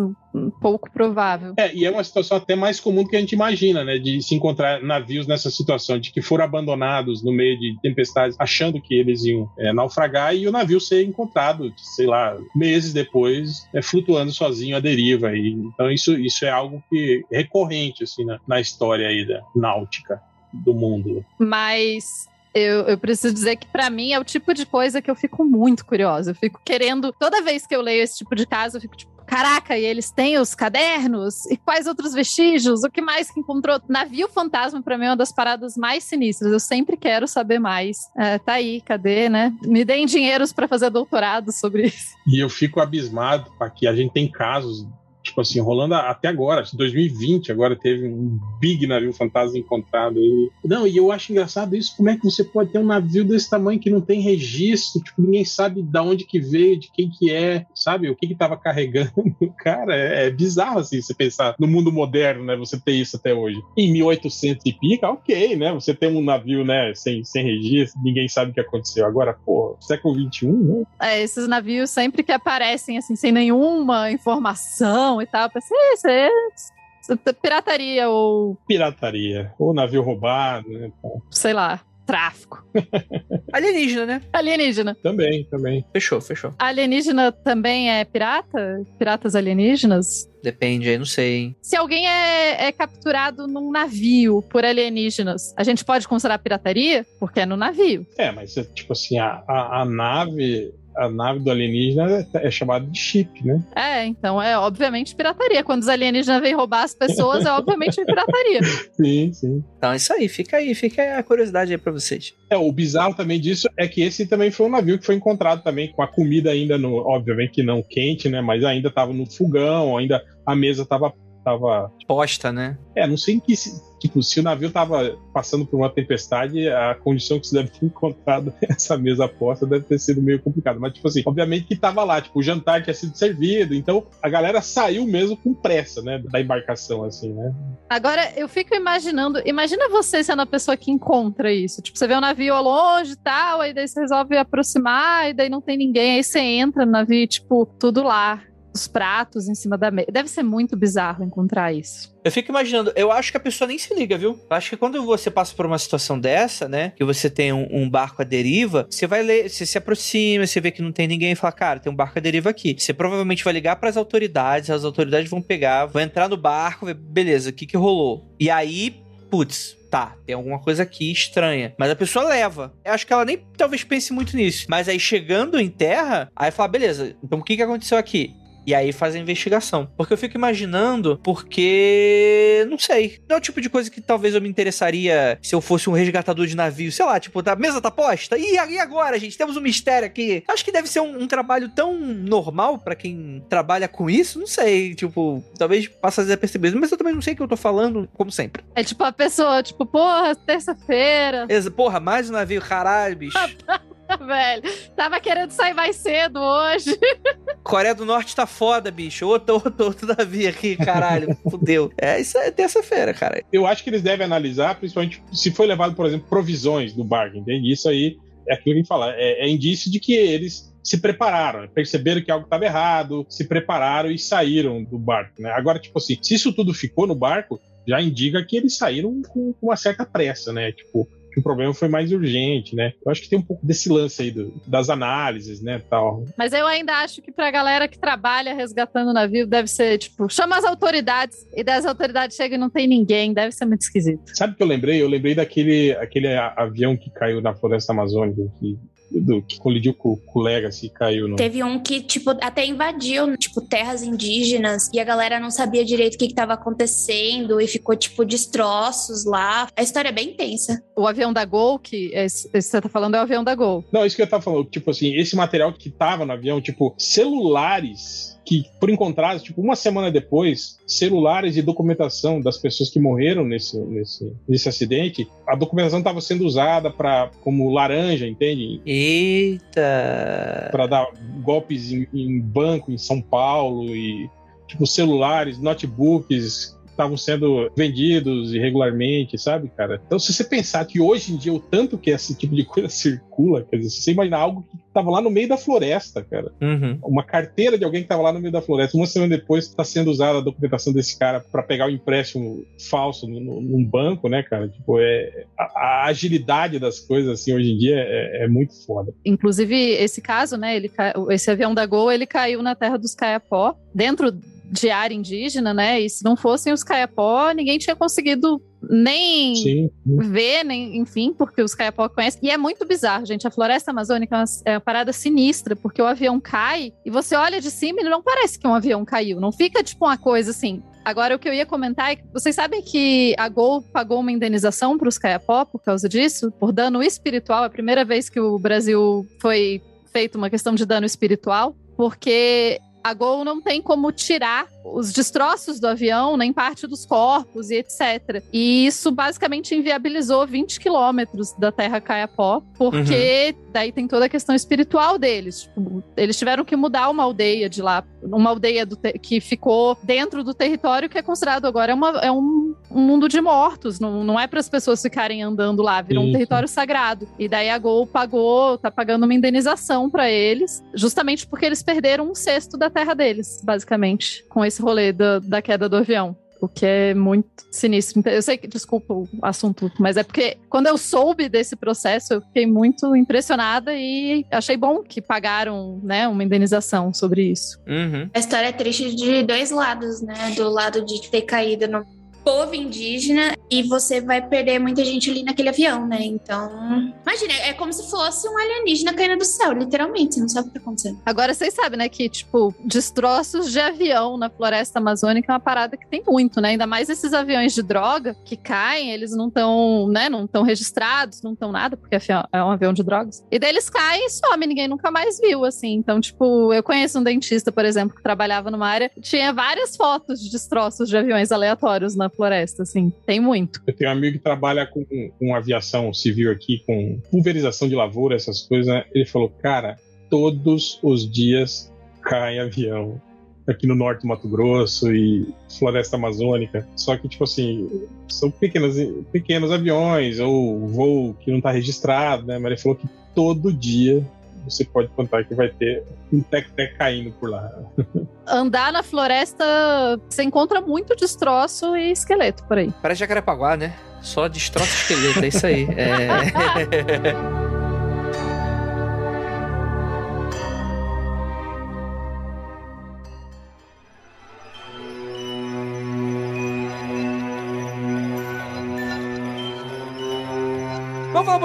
pouco provável. É, e é uma situação até mais comum do que a gente imagina, né? De se encontrar navios nessa situação, de que foram abandonados no meio de tempestades, achando que eles iam é, naufragar e o navio ser encontrado, sei lá, meses depois, é, flutuando sozinho à deriva. E, então isso, isso é algo que é recorrente, assim, na, na história aí da náutica do mundo. Mas eu, eu preciso dizer que pra mim é o tipo de coisa que eu fico muito curiosa. Eu fico querendo, toda vez que eu leio esse tipo de caso, eu fico tipo, caraca, e eles têm os cadernos? E quais outros vestígios? O que mais que encontrou? Navio fantasma pra mim é uma das paradas mais sinistras. Eu sempre quero saber mais. É, tá aí, cadê, né? Me deem dinheiros pra fazer doutorado sobre isso. E eu fico abismado, que a gente tem casos tipo assim, rolando até agora, 2020, agora teve um big navio fantasma encontrado aí. Não, e eu acho engraçado isso, como é que você pode ter um navio desse tamanho que não tem registro, tipo, ninguém sabe de onde que veio, de quem que é, sabe, o que que tava carregando. Cara, é, é bizarro, assim, você pensar no mundo moderno, né, você ter isso até hoje. Em 1800 e pica, ok, né, você tem um navio, né, sem, sem registro, ninguém sabe o que aconteceu. Agora, pô, século XXI, né? É, esses navios sempre que aparecem, assim, sem nenhuma informação e tal, pensei, "É, isso é pirataria ou, Pirataria. Ou navio roubado, né? sei lá, tráfico. Alienígena, né? Alienígena. Também, também. Fechou, fechou. Alienígena também é pirata? Piratas alienígenas? Depende aí, não sei, hein? Se alguém é, é capturado num navio por alienígenas, a gente pode considerar pirataria? Porque é no navio. É, mas tipo assim, a, a, a nave. A nave do alienígena é, é chamada de chip, né? É, então é obviamente pirataria. Quando os alienígenas vêm roubar as pessoas, é obviamente pirataria. Sim, sim. Então é isso aí, fica aí, fica aí a curiosidade aí pra vocês. É, o bizarro também disso é que esse também foi um navio que foi encontrado também com a comida ainda no, obviamente que não quente, né? Mas ainda tava no fogão, ainda a mesa tava, tava Posta, né? É, não sei em que. se- Tipo, se o navio tava passando por uma tempestade, a condição que se deve ter encontrado essa mesa posta deve ter sido meio complicada. Mas, tipo assim, obviamente que tava lá, tipo, o jantar tinha sido servido, então a galera saiu mesmo com pressa, né? Da embarcação, assim, né? Agora, eu fico imaginando, imagina você sendo a pessoa que encontra isso. Tipo, você vê um navio ao longe e tal, aí daí você resolve aproximar, e daí não tem ninguém, aí você entra no navio, e, tipo, tudo lá. Os pratos em cima da mesa. Deve ser muito bizarro encontrar isso. Eu fico imaginando, eu acho que a pessoa nem se liga, viu? Eu acho que quando você passa por uma situação dessa, né? Que você tem um, um barco à deriva, você vai ler, você se aproxima, você vê que não tem ninguém e fala, cara, tem um barco à deriva aqui. Você provavelmente vai ligar pras autoridades, as autoridades vão pegar, vão entrar no barco, ver, beleza, o que que rolou? E aí, putz, tá, tem alguma coisa aqui estranha. Mas a pessoa leva. Eu acho que ela nem talvez pense muito nisso. Mas aí chegando em terra, aí fala, beleza, então o que que aconteceu aqui? E aí faz a investigação. Porque eu fico imaginando, porque. Não sei. Não é o tipo de coisa que talvez eu me interessaria se eu fosse um resgatador de navio. Sei lá, tipo, a mesa tá posta? E e agora, gente? Temos um mistério aqui. Acho que deve ser um, um trabalho tão normal pra quem trabalha com isso. Não sei. Tipo, talvez passe desapercebido. Mas eu também não sei o que eu tô falando, como sempre. É tipo a pessoa, tipo, porra, terça-feira, Porra, mais um navio, caralho, bicho. velho. Tava querendo sair mais cedo hoje. Coreia do Norte tá foda, bicho. Outro, outro, outro navio aqui, caralho. Fudeu. É, isso é terça-feira, cara. Eu acho que eles devem analisar, principalmente se foi levado, por exemplo, provisões do barco, entende? Isso aí é aquilo que a gente fala, é, é indício de que eles se prepararam, perceberam que algo estava errado, se prepararam e saíram do barco, né? Agora, tipo assim, se isso tudo ficou no barco, já indica que eles saíram com, com uma certa pressa, né? Tipo, que o problema foi mais urgente, né? Eu acho que tem um pouco desse lance aí do- das análises, né, tal. Mas eu ainda acho que pra galera que trabalha resgatando o navio, deve ser, tipo, chama as autoridades, e das autoridades chega e não tem ninguém. Deve ser muito esquisito. Sabe o que eu lembrei? Eu lembrei daquele aquele avião que caiu na floresta amazônica, que, do- que colidiu com, com o Legacy e caiu no. Teve um que, tipo, até invadiu, tipo, terras indígenas e a galera não sabia direito o que, que tava acontecendo e ficou, tipo, destroços lá. A história é bem tensa. O avião da Gol, que esse, esse que você tá falando é o avião da Gol. Não, isso que eu tava falando, tipo assim, esse material que tava no avião, tipo, celulares que foram encontrados, tipo, uma semana depois, celulares e documentação das pessoas que morreram nesse, nesse, nesse acidente, a documentação estava sendo usada para como laranja, entende? Eita. Para dar golpes em, em banco em São Paulo e tipo celulares, notebooks estavam sendo vendidos irregularmente, sabe, cara? Então, se você pensar que hoje em dia o tanto que esse tipo de coisa circula, quer dizer, se você imaginar algo que estava lá no meio da floresta, cara, Uhum. uma carteira de alguém que estava lá no meio da floresta, uma semana depois está sendo usada a documentação desse cara para pegar o empréstimo falso num banco, né, cara? Tipo, é a, a agilidade das coisas assim hoje em dia é, é muito foda. Inclusive, esse caso, né? Ele, esse avião da Gol, ele caiu na terra dos Caiapó, dentro de área indígena, né? E se não fossem os Caiapó, ninguém tinha conseguido nem Sim. ver, nem, enfim, porque os Caiapó conhecem. E é muito bizarro, gente. A floresta amazônica é uma, é uma parada sinistra, porque o avião cai e você olha de cima e não parece que um avião caiu. Não fica tipo uma coisa assim. Agora, o que eu ia comentar é que vocês sabem que a Gol pagou uma indenização para os Caiapó por causa disso, por dano espiritual. É a primeira vez que o Brasil foi feito uma questão de dano espiritual, porque a Gol não tem como tirar os destroços do avião, nem parte dos corpos e etc. E isso basicamente inviabilizou 20 quilômetros da Terra Caiapó, porque uhum. daí tem toda a questão espiritual deles. Tipo, eles tiveram que mudar uma aldeia de lá, uma aldeia que ficou dentro do território que é considerado agora é, uma, é um, um, mundo de mortos, não, não é para as pessoas ficarem andando lá, virou um território sagrado. E daí a Gol pagou, tá pagando uma indenização para eles, justamente porque eles perderam um sexto da terra deles, basicamente, com esse rolê da, da queda do avião. O que é muito sinistro. Eu sei que, desculpa o assunto, mas é porque quando eu soube desse processo, eu fiquei muito impressionada e achei bom que pagaram, né, uma indenização sobre isso. Uhum. A história é triste de dois lados, né? Do lado de ter caído no povo indígena e você vai perder muita gente ali naquele avião, né? Então, imagina, é como se fosse um alienígena caindo do céu, literalmente, você não sabe o que tá acontecendo. Agora, vocês sabem, né, que, tipo, destroços de avião na floresta amazônica é uma parada que tem muito, né? Ainda mais esses aviões de droga que caem, eles não estão, né, não estão registrados, não estão nada, porque é um avião de drogas. E daí eles caem e somem, ninguém nunca mais viu, assim. Então, tipo, eu conheço um dentista, por exemplo, que trabalhava numa área, tinha várias fotos de destroços de aviões aleatórios na floresta, assim. Tem muito. Eu tenho um amigo que trabalha com, com aviação civil aqui, com pulverização de lavoura, essas coisas, né? Ele falou, cara, todos os dias cai avião aqui no norte do Mato Grosso e floresta amazônica. Só que, tipo assim, são pequenos, pequenos aviões ou voo que não está registrado, né? Mas ele falou que todo dia você pode contar que vai ter um tec-tec caindo por lá. Andar na floresta, você encontra muito destroço e esqueleto por aí. Parece Jacarepaguá, né? Só destroço e esqueleto, é isso aí. É...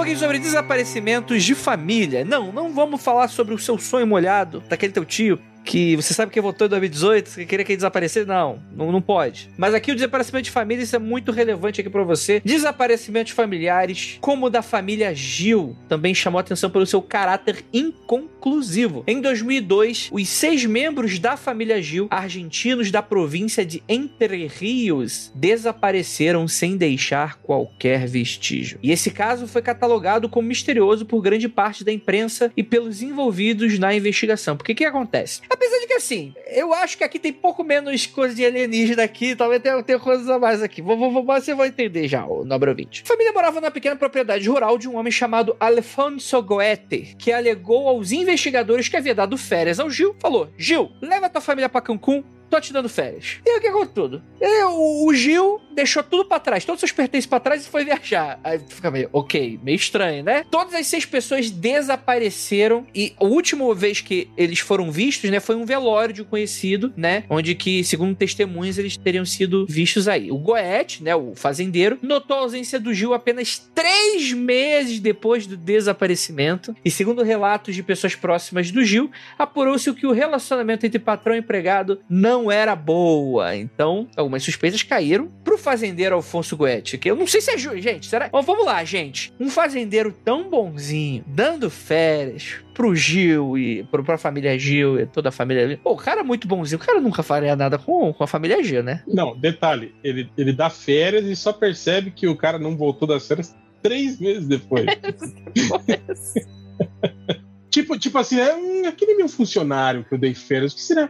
pouquinho sobre desaparecimentos de família. Não, não vamos falar sobre o seu sonho molhado daquele teu tio que você sabe que votou em 2018, que queria que ele desaparecesse? Não, não, não pode. Mas aqui o desaparecimento de família, isso é muito relevante aqui para você. Desaparecimentos familiares, como o da família Gil, também chamou atenção pelo seu caráter inconclusivo. Em 2002, os seis membros da família Gil, argentinos da província de Entre Rios, desapareceram sem deixar qualquer vestígio. E esse caso foi catalogado como misterioso por grande parte da imprensa e pelos envolvidos na investigação. Porque o que acontece? Apesar de que, assim, eu acho que aqui tem pouco menos coisa de alienígena aqui, talvez tenha, tenha coisas a mais aqui. Vou, vou, você vai entender já, o nobre ouvinte. A família morava numa pequena propriedade rural de um homem chamado Alfonso Goethe, que alegou aos investigadores que havia dado férias ao Gil. Falou, Gil, leva tua família pra Cancún, tô te dando férias. E o que aconteceu tudo? O, o Gil deixou tudo para trás, todos os seus pertences para trás e foi viajar. Aí fica meio, ok, meio estranho, né? Todas as seis pessoas desapareceram e a última vez que eles foram vistos, né, foi um velório de um conhecido, né, onde que, segundo testemunhas, eles teriam sido vistos aí. O Goethe, né, o fazendeiro, notou a ausência do Gil apenas três meses depois do desaparecimento e, segundo relatos de pessoas próximas do Gil, apurou-se que o relacionamento entre patrão e empregado não era boa. Então, algumas suspeitas caíram pro fazendeiro Alfonso Goethe, que eu não sei se é justo, gente. Será? Bom, vamos lá, gente. Um fazendeiro tão bonzinho, dando férias pro Gil e pro, pra família Gil e toda a família. Pô, o cara é muito bonzinho. O cara nunca faria nada com, com a família Gil, né? Não, detalhe, ele, ele dá férias e só percebe que o cara não voltou das férias três meses depois. tipo, tipo assim, é hum, aquele meu funcionário que eu dei férias, o que será?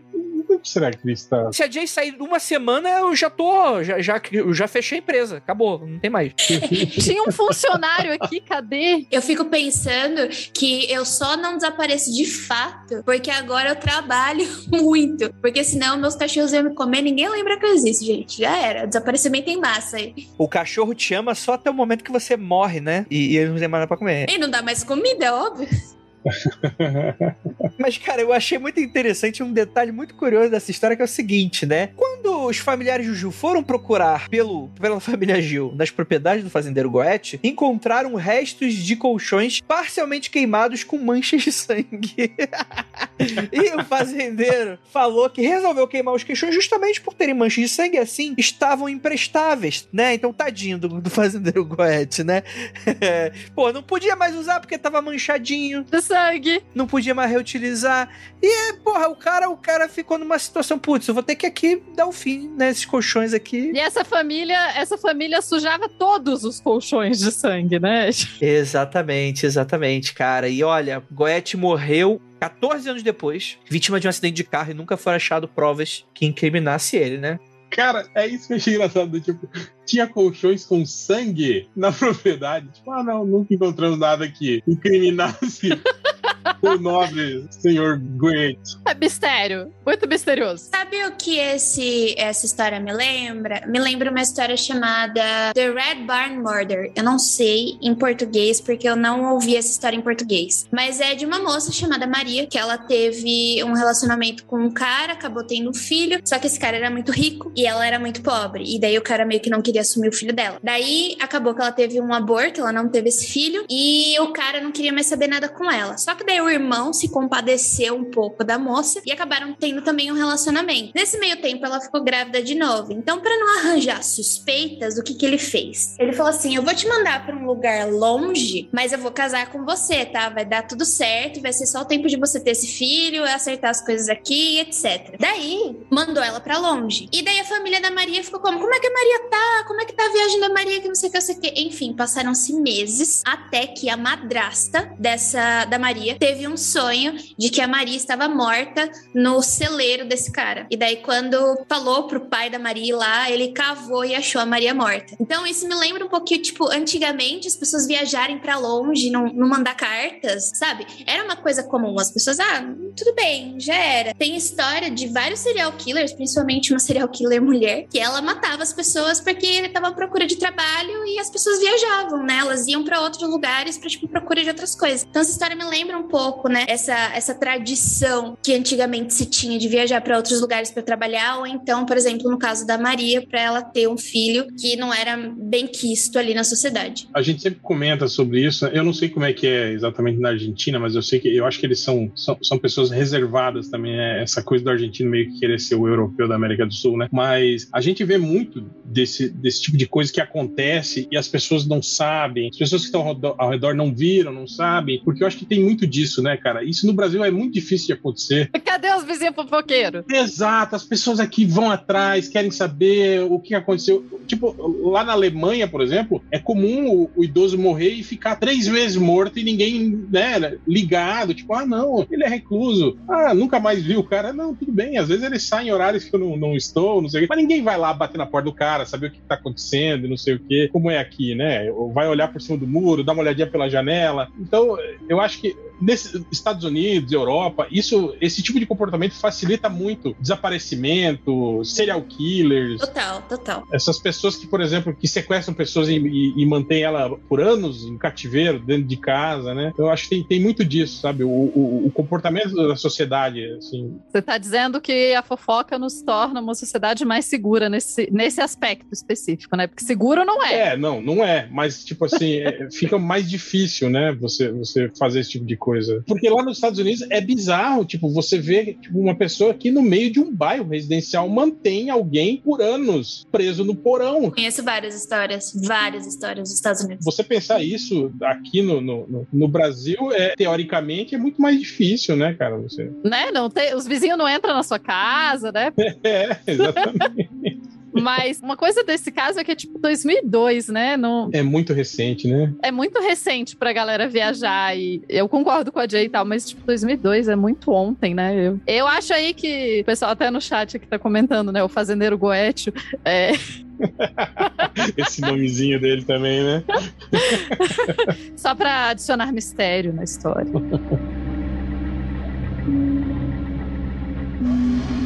Será que ele está? Se a Jay sair uma semana, eu já tô. Já, já, eu já fechei a empresa. Acabou, não tem mais. Tinha um funcionário aqui, cadê? Eu fico pensando que eu só não desapareço de fato porque agora eu trabalho muito. Porque senão meus cachorros iam me comer, ninguém lembra que eu existo, gente. Já era. Desaparecimento em massa aí. O cachorro te ama só até o momento que você morre, né? E, e ele não tem mais nada pra comer. E não dá mais comida, é óbvio. Mas, cara, eu achei muito interessante um detalhe muito curioso dessa história que é o seguinte, né? Quando os familiares do Gil foram procurar pelo, pela família Gil nas propriedades do fazendeiro Goethe, encontraram restos de colchões parcialmente queimados com manchas de sangue. e o fazendeiro falou que resolveu queimar os queixões justamente por terem manchas de sangue assim, estavam imprestáveis, né? Então, tadinho do, do fazendeiro Goethe, né? Pô, não podia mais usar porque tava manchadinho. De sangue. Não podia mais reutilizar. E, porra, o cara, o cara ficou numa situação, putz, eu vou ter que aqui dar o um fim, né? Esses colchões aqui. E essa família, essa família sujava todos os colchões de sangue, né? Exatamente, exatamente, cara. E olha, Goethe morreu 14 anos depois, vítima de um acidente de carro e nunca foi achado provas que incriminasse ele, né? Cara, é isso que eu achei engraçado. Tipo, tinha colchões com sangue na propriedade. Tipo, ah, não, nunca encontramos nada que incriminasse o nobre senhor Goethe. É mistério. Muito misterioso. Sabe o que esse, essa história me lembra? Me lembra uma história chamada The Red Barn Murder. Eu não sei em português, porque eu não ouvi essa história em português. Mas é de uma moça chamada Maria, que ela teve um relacionamento com um cara, acabou tendo um filho, só que esse cara era muito rico e ela era muito pobre. E daí o cara meio que não queria assumir o filho dela. Daí acabou que ela teve um aborto, ela não teve esse filho, e o cara não queria mais saber nada com ela. Só que daí o irmão se compadeceu um pouco da moça e acabaram tendo também um relacionamento. Nesse meio tempo, ela ficou grávida de novo. Então, para não arranjar suspeitas, o que, que ele fez? Ele falou assim: Eu vou te mandar para um lugar longe, mas eu vou casar com você, tá? Vai dar tudo certo, vai ser só o tempo de você ter esse filho, acertar as coisas aqui, etc. Daí, mandou ela para longe. E daí a família da Maria ficou como: Como é que a Maria tá? Como é que tá a viagem da Maria? Que não sei o que, não sei o que. Enfim, passaram-se meses até que a madrasta dessa da Maria teve um sonho de que a Maria estava morta no celeiro desse cara. E daí, quando falou pro pai da Maria ir lá, ele cavou e achou a Maria morta. Então, isso me lembra um pouquinho, tipo, antigamente as pessoas viajarem para longe, não, não mandar cartas, sabe? Era uma coisa comum. As pessoas, ah, tudo bem, já era. Tem história de vários serial killers, principalmente uma serial killer mulher, que ela matava as pessoas porque ele tava à procura de trabalho e as pessoas viajavam, né? Elas iam para outros lugares para tipo, procura de outras coisas. Então, essa história me lembra um pouco, né? Essa, essa tradição que antigamente se tinha de viajar para outros lugares para trabalhar, ou então, por exemplo, no caso da Maria, para ela ter um filho que não era bem quisto ali na sociedade. A gente sempre comenta sobre isso. Eu não sei como é que é exatamente na Argentina, mas eu sei que eu acho que eles são, são, são pessoas reservadas também. É essa coisa do argentino meio que querer ser o europeu da América do Sul, né? Mas a gente vê muito desse, desse tipo de coisa que acontece e as pessoas não sabem, as pessoas que estão ao redor não viram, não sabem, porque eu acho que tem muito disso, né, cara? Isso no Brasil é muito difícil de acontecer. Cadê os vizinhos fofoqueiros? Exato, as pessoas aqui vão atrás, querem saber o que aconteceu. Tipo, lá na Alemanha, por exemplo, é comum o, o idoso morrer e ficar três vezes morto e ninguém, né, ligado. Tipo, ah, não, ele é recluso. Ah, nunca mais viu o cara. Não, tudo bem, às vezes ele sai em horários que eu não, não estou, não sei o quê. Mas ninguém vai lá bater na porta do cara, saber o que tá acontecendo, não sei o quê. Como é aqui, né? Vai olhar por cima do muro, dar uma olhadinha pela janela. Então, eu acho que nesses Estados Unidos, Europa, isso, esse tipo de comportamento facilita muito desaparecimento, serial killers. Total, total. Essas pessoas que, por exemplo, que sequestram pessoas e, e, e mantêm ela por anos em cativeiro, dentro de casa, né? Eu acho que tem, tem muito disso, sabe? O, o, o comportamento da sociedade, assim. Você está dizendo que a fofoca nos torna uma sociedade mais segura nesse, nesse aspecto específico, né? Porque seguro não é. É, não, não é. Mas, tipo assim, é, fica mais difícil, né? Você, você fazer esse tipo de coisa. Porque lá nos Estados Unidos é bizarro, tipo, você vê tipo, uma pessoa que no meio de um bairro residencial mantém alguém por anos preso no porão. Conheço várias histórias, várias histórias dos Estados Unidos. Você pensar isso aqui no, no, no Brasil, é, teoricamente, é muito mais difícil, né, cara? Você... Né? Não tem, os vizinhos não entram na sua casa, né? É, exatamente. Mas uma coisa desse caso é que é tipo 2002, né? Não... É muito recente, né? É muito recente pra galera viajar e eu concordo com a Jay e tal, mas tipo 2002 é muito ontem, né? Eu, eu acho aí que o pessoal até no chat aqui tá comentando, né? O fazendeiro Goetio é... Esse nomezinho dele também, né? Só pra adicionar mistério na história.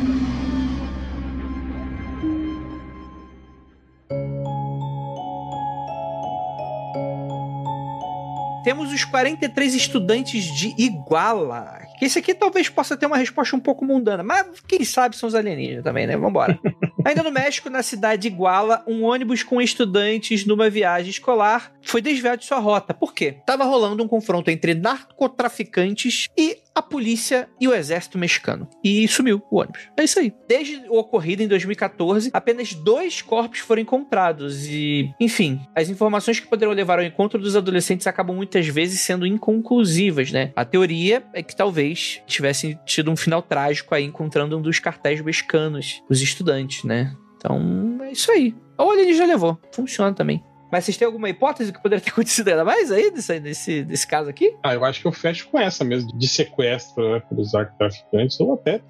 temos os 43 estudantes de Iguala. Que esse aqui talvez possa ter uma resposta um pouco mundana, mas quem sabe são os alienígenas também, né? Vambora. Ainda no México, na cidade de Iguala, um ônibus com estudantes numa viagem escolar foi desviado de sua rota. Por quê? Tava rolando um confronto entre narcotraficantes e a polícia e o exército mexicano. E sumiu o ônibus. É isso aí. Desde o ocorrido em 2014, apenas dois corpos foram encontrados. E, enfim, as informações que poderão levar ao encontro dos adolescentes acabam muitas vezes sendo inconclusivas, né? A teoria é que talvez tivessem tido um final trágico aí encontrando um dos cartéis mexicanos, os estudantes, né? Então, é isso aí. Ou ele já levou. Funciona também. Mas vocês têm alguma hipótese que poderia ter acontecido ainda mais aí desse, desse, desse caso aqui? Ah, eu acho que eu fecho com essa mesmo, de sequestro né, pelos arcotraficantes, ou até,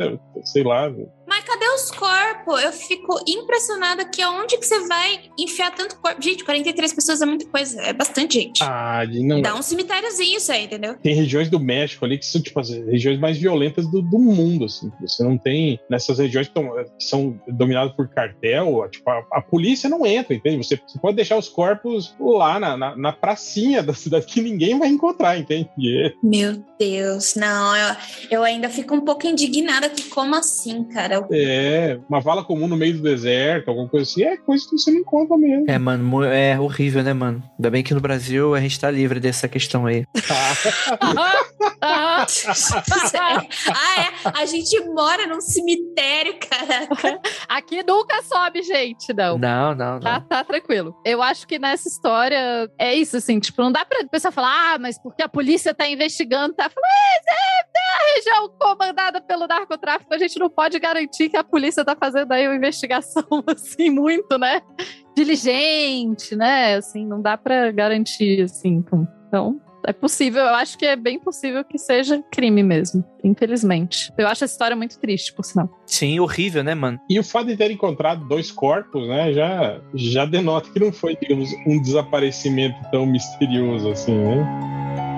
sei lá. Mas cadê os corpos? Eu fico impressionada que aonde que você vai enfiar tanto corpo? Gente, 43 pessoas é muita coisa, é bastante gente. Ah, não. Dá um cemitériozinho isso aí, entendeu? Tem regiões do México ali que são, tipo, as regiões mais violentas do, do mundo, assim. Você não tem. Nessas regiões que, que são dominadas por cartel, tipo, a, a, polícia não entra, entende? Você, você pode deixar os corpos lá na, na, na, pracinha da cidade que ninguém vai encontrar, entende? Yeah. Meu Deus, não, eu, eu ainda fico um pouco indignada que como assim, cara? É, uma vala comum no meio do deserto, alguma coisa assim, é coisa que você não encontra mesmo. É, mano, é horrível, né, mano? Ainda bem que no Brasil a gente tá livre dessa questão aí. ah, é? A gente mora num cemitério, caraca. Aqui nunca sobe gente, não. Não, não, não. Tá, tá tranquilo. Eu acho que nessa história é isso, assim, tipo, não dá pra pessoa falar, ah, mas porque a polícia tá investigando, tá falando, é, é a região comandada pelo narcotráfico, a gente não pode garantir que a polícia tá fazendo aí uma investigação, assim, muito, né? Diligente, né? Assim, não dá pra garantir, assim. Então, é possível, eu acho que é bem possível que seja crime mesmo, infelizmente. Eu acho essa história muito triste, por sinal. Sim, horrível, né, mano? E o fato de ter encontrado dois corpos, né, já, já denota que não foi, digamos, um desaparecimento tão misterioso assim, né?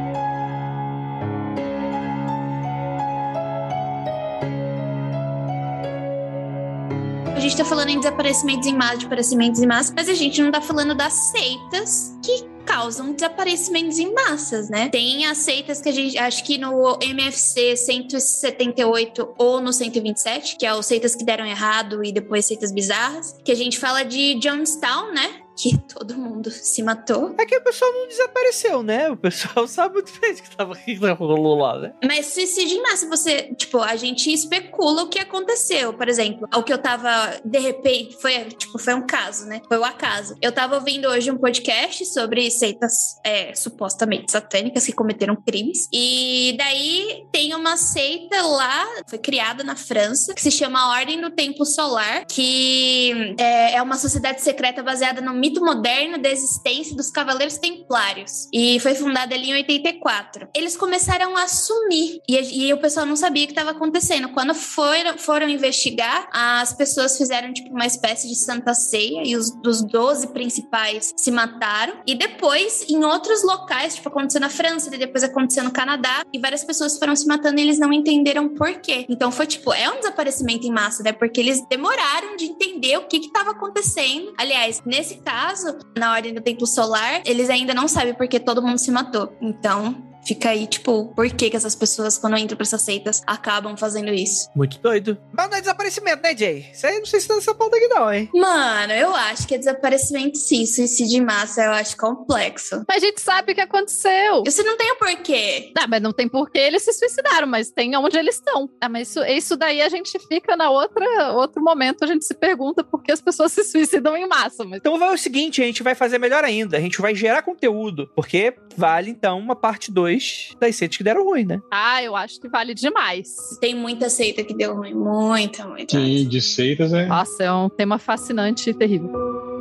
Gente tá falando em desaparecimentos em massa, desaparecimentos em massa, mas a gente não tá falando das seitas que causam desaparecimentos em massas, né? Tem as seitas que a gente, acho que no MFC 178 ou no 127, que é os seitas que deram errado e depois seitas bizarras, que a gente fala de Jonestown, né? Que todo mundo se matou. É que o pessoal não desapareceu, né? O pessoal sabe muito bem que tava rolou lá, né? Mas suicídio em massa, você, tipo, a gente especula o que aconteceu. Por exemplo, o que eu tava, de repente, foi, tipo, foi um caso, né? Foi o um acaso. Eu tava ouvindo hoje um podcast sobre seitas é, supostamente satânicas que cometeram crimes. E daí tem uma seita lá, foi criada na França, que se chama Ordem do Templo Solar, que é, é uma sociedade secreta baseada no mito moderno da existência dos Cavaleiros Templários. E foi fundada ali em 84. Eles começaram a sumir e, e o pessoal não sabia o que estava acontecendo. Quando foram, foram investigar, as pessoas fizeram tipo uma espécie de santa ceia e os dos 12 principais se mataram. E depois, em outros locais, tipo aconteceu na França, e depois aconteceu no Canadá, e várias pessoas foram se matando e eles não entenderam por quê. Então foi tipo, é um desaparecimento em massa, né? Porque eles demoraram de entender o que estava acontecendo. Aliás, nesse caso, caso, na ordem do templo solar, eles ainda não sabem porque todo mundo se matou. Então, Fica aí, tipo, por que, que essas pessoas, quando entram pra essas seitas, acabam fazendo isso? Muito doido. Mas não é desaparecimento, né, Jay? Isso aí não sei se tá nessa pauta aqui, não, hein? Mano, eu acho que é desaparecimento sim. Suicídio em massa eu acho complexo. Mas a gente sabe o que aconteceu. Você não tem o porquê. Não, mas não tem porquê eles se suicidaram, mas tem onde eles estão. Ah, mas isso, isso daí a gente fica na outra outro momento, a gente se pergunta por que as pessoas se suicidam em massa. Mas... Então vai o seguinte, a gente vai fazer melhor ainda. A gente vai gerar conteúdo, porque vale, então, uma parte 2 das seitas que deram ruim, né? Ah, eu acho que vale demais. Tem muita seita que deu ruim. Muita, muita. Sim, de seitas é. Nossa, é um tema fascinante e terrível.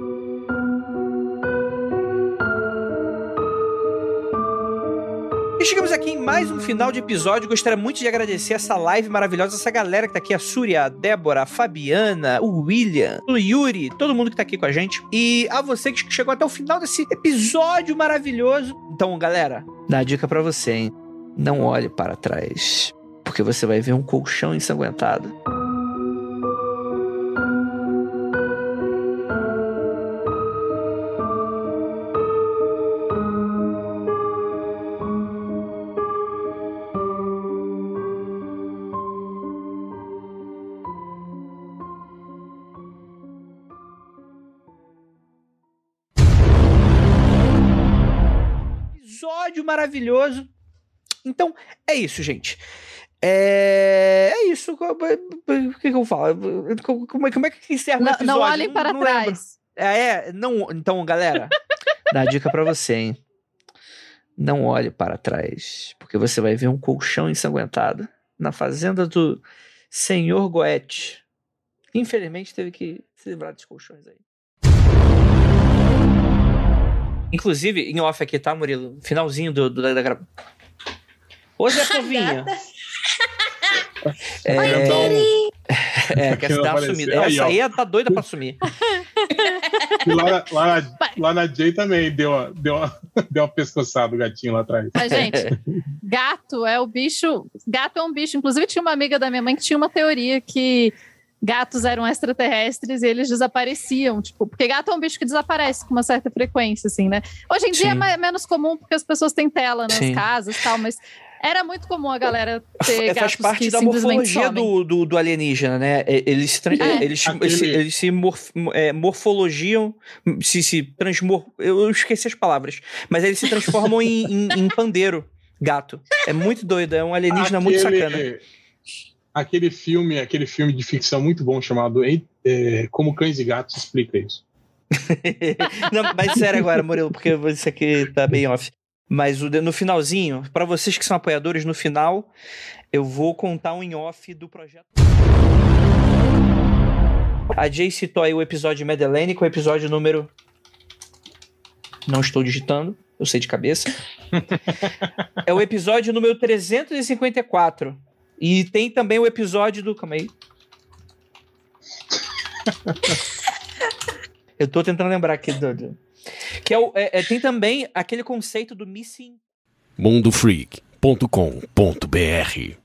E chegamos aqui em mais um final de episódio. Gostaria muito de agradecer essa live maravilhosa, essa galera que tá aqui, a Súria, a Débora, a Fabiana, o William, o Yuri, todo mundo que tá aqui com a gente. E a você que chegou até o final desse episódio maravilhoso. Então, galera, dá a dica para você, hein? Não olhe para trás, porque você vai ver um colchão ensanguentado. Maravilhoso. Então, é isso, gente. É, é isso. O que, que eu falo? Como, é- como é que encerra o Não, episódio? não olhem para não lembro. trás. É, é, não, então, galera, dá a dica pra você, hein? Não olhe para trás, porque você vai ver um colchão ensanguentado na fazenda do Senhor Goethe. Infelizmente teve que se livrar dos colchões aí. Inclusive, em off aqui, tá, Murilo? Finalzinho do, do- da, da gravação. Ô, Zé Povinho. É, é, quer se dar uma sumida. Aí, Essa ó. aí tá doida pra sumir. Lá, na- lá, na, lá na Jay também deu uma, deu, uma, deu uma pescoçada o gatinho lá atrás. Mas, gente, gato é o bicho. Gato é um bicho. Inclusive, tinha uma amiga da minha mãe que tinha uma teoria que gatos eram extraterrestres e eles desapareciam. Tipo, porque gato é um bicho que desaparece com uma certa frequência, assim, né? Hoje em dia Sim. é mais- menos comum porque as pessoas têm tela nas Sim. casas e tal, mas era muito comum a galera ter É, faz parte que da morfologia do, do, do alienígena, né? Eles É. eles, Aquele- eles, se- eles se morf- é, morfologiam, se, se transmor... Eu esqueci as palavras, mas eles se transformam em, em, em pandeiro, gato. É muito doido, é um alienígena muito sacana. Aquele filme, aquele filme de ficção muito bom chamado é, Como Cães e Gatos explica isso. Não, mas sério agora, Murilo, porque isso aqui tá bem off. Mas no finalzinho, pra vocês que são apoiadores, no final, eu vou contar um em off do projeto. A Jay citou aí o episódio de Madeleine, com o episódio número. Não estou digitando, eu sei de cabeça. é o episódio número 354. E tem também o episódio do. Calma aí. Eu tô tentando lembrar aqui do. do- Que é o, é- é- tem também aquele conceito do missing. mundofreak.com.br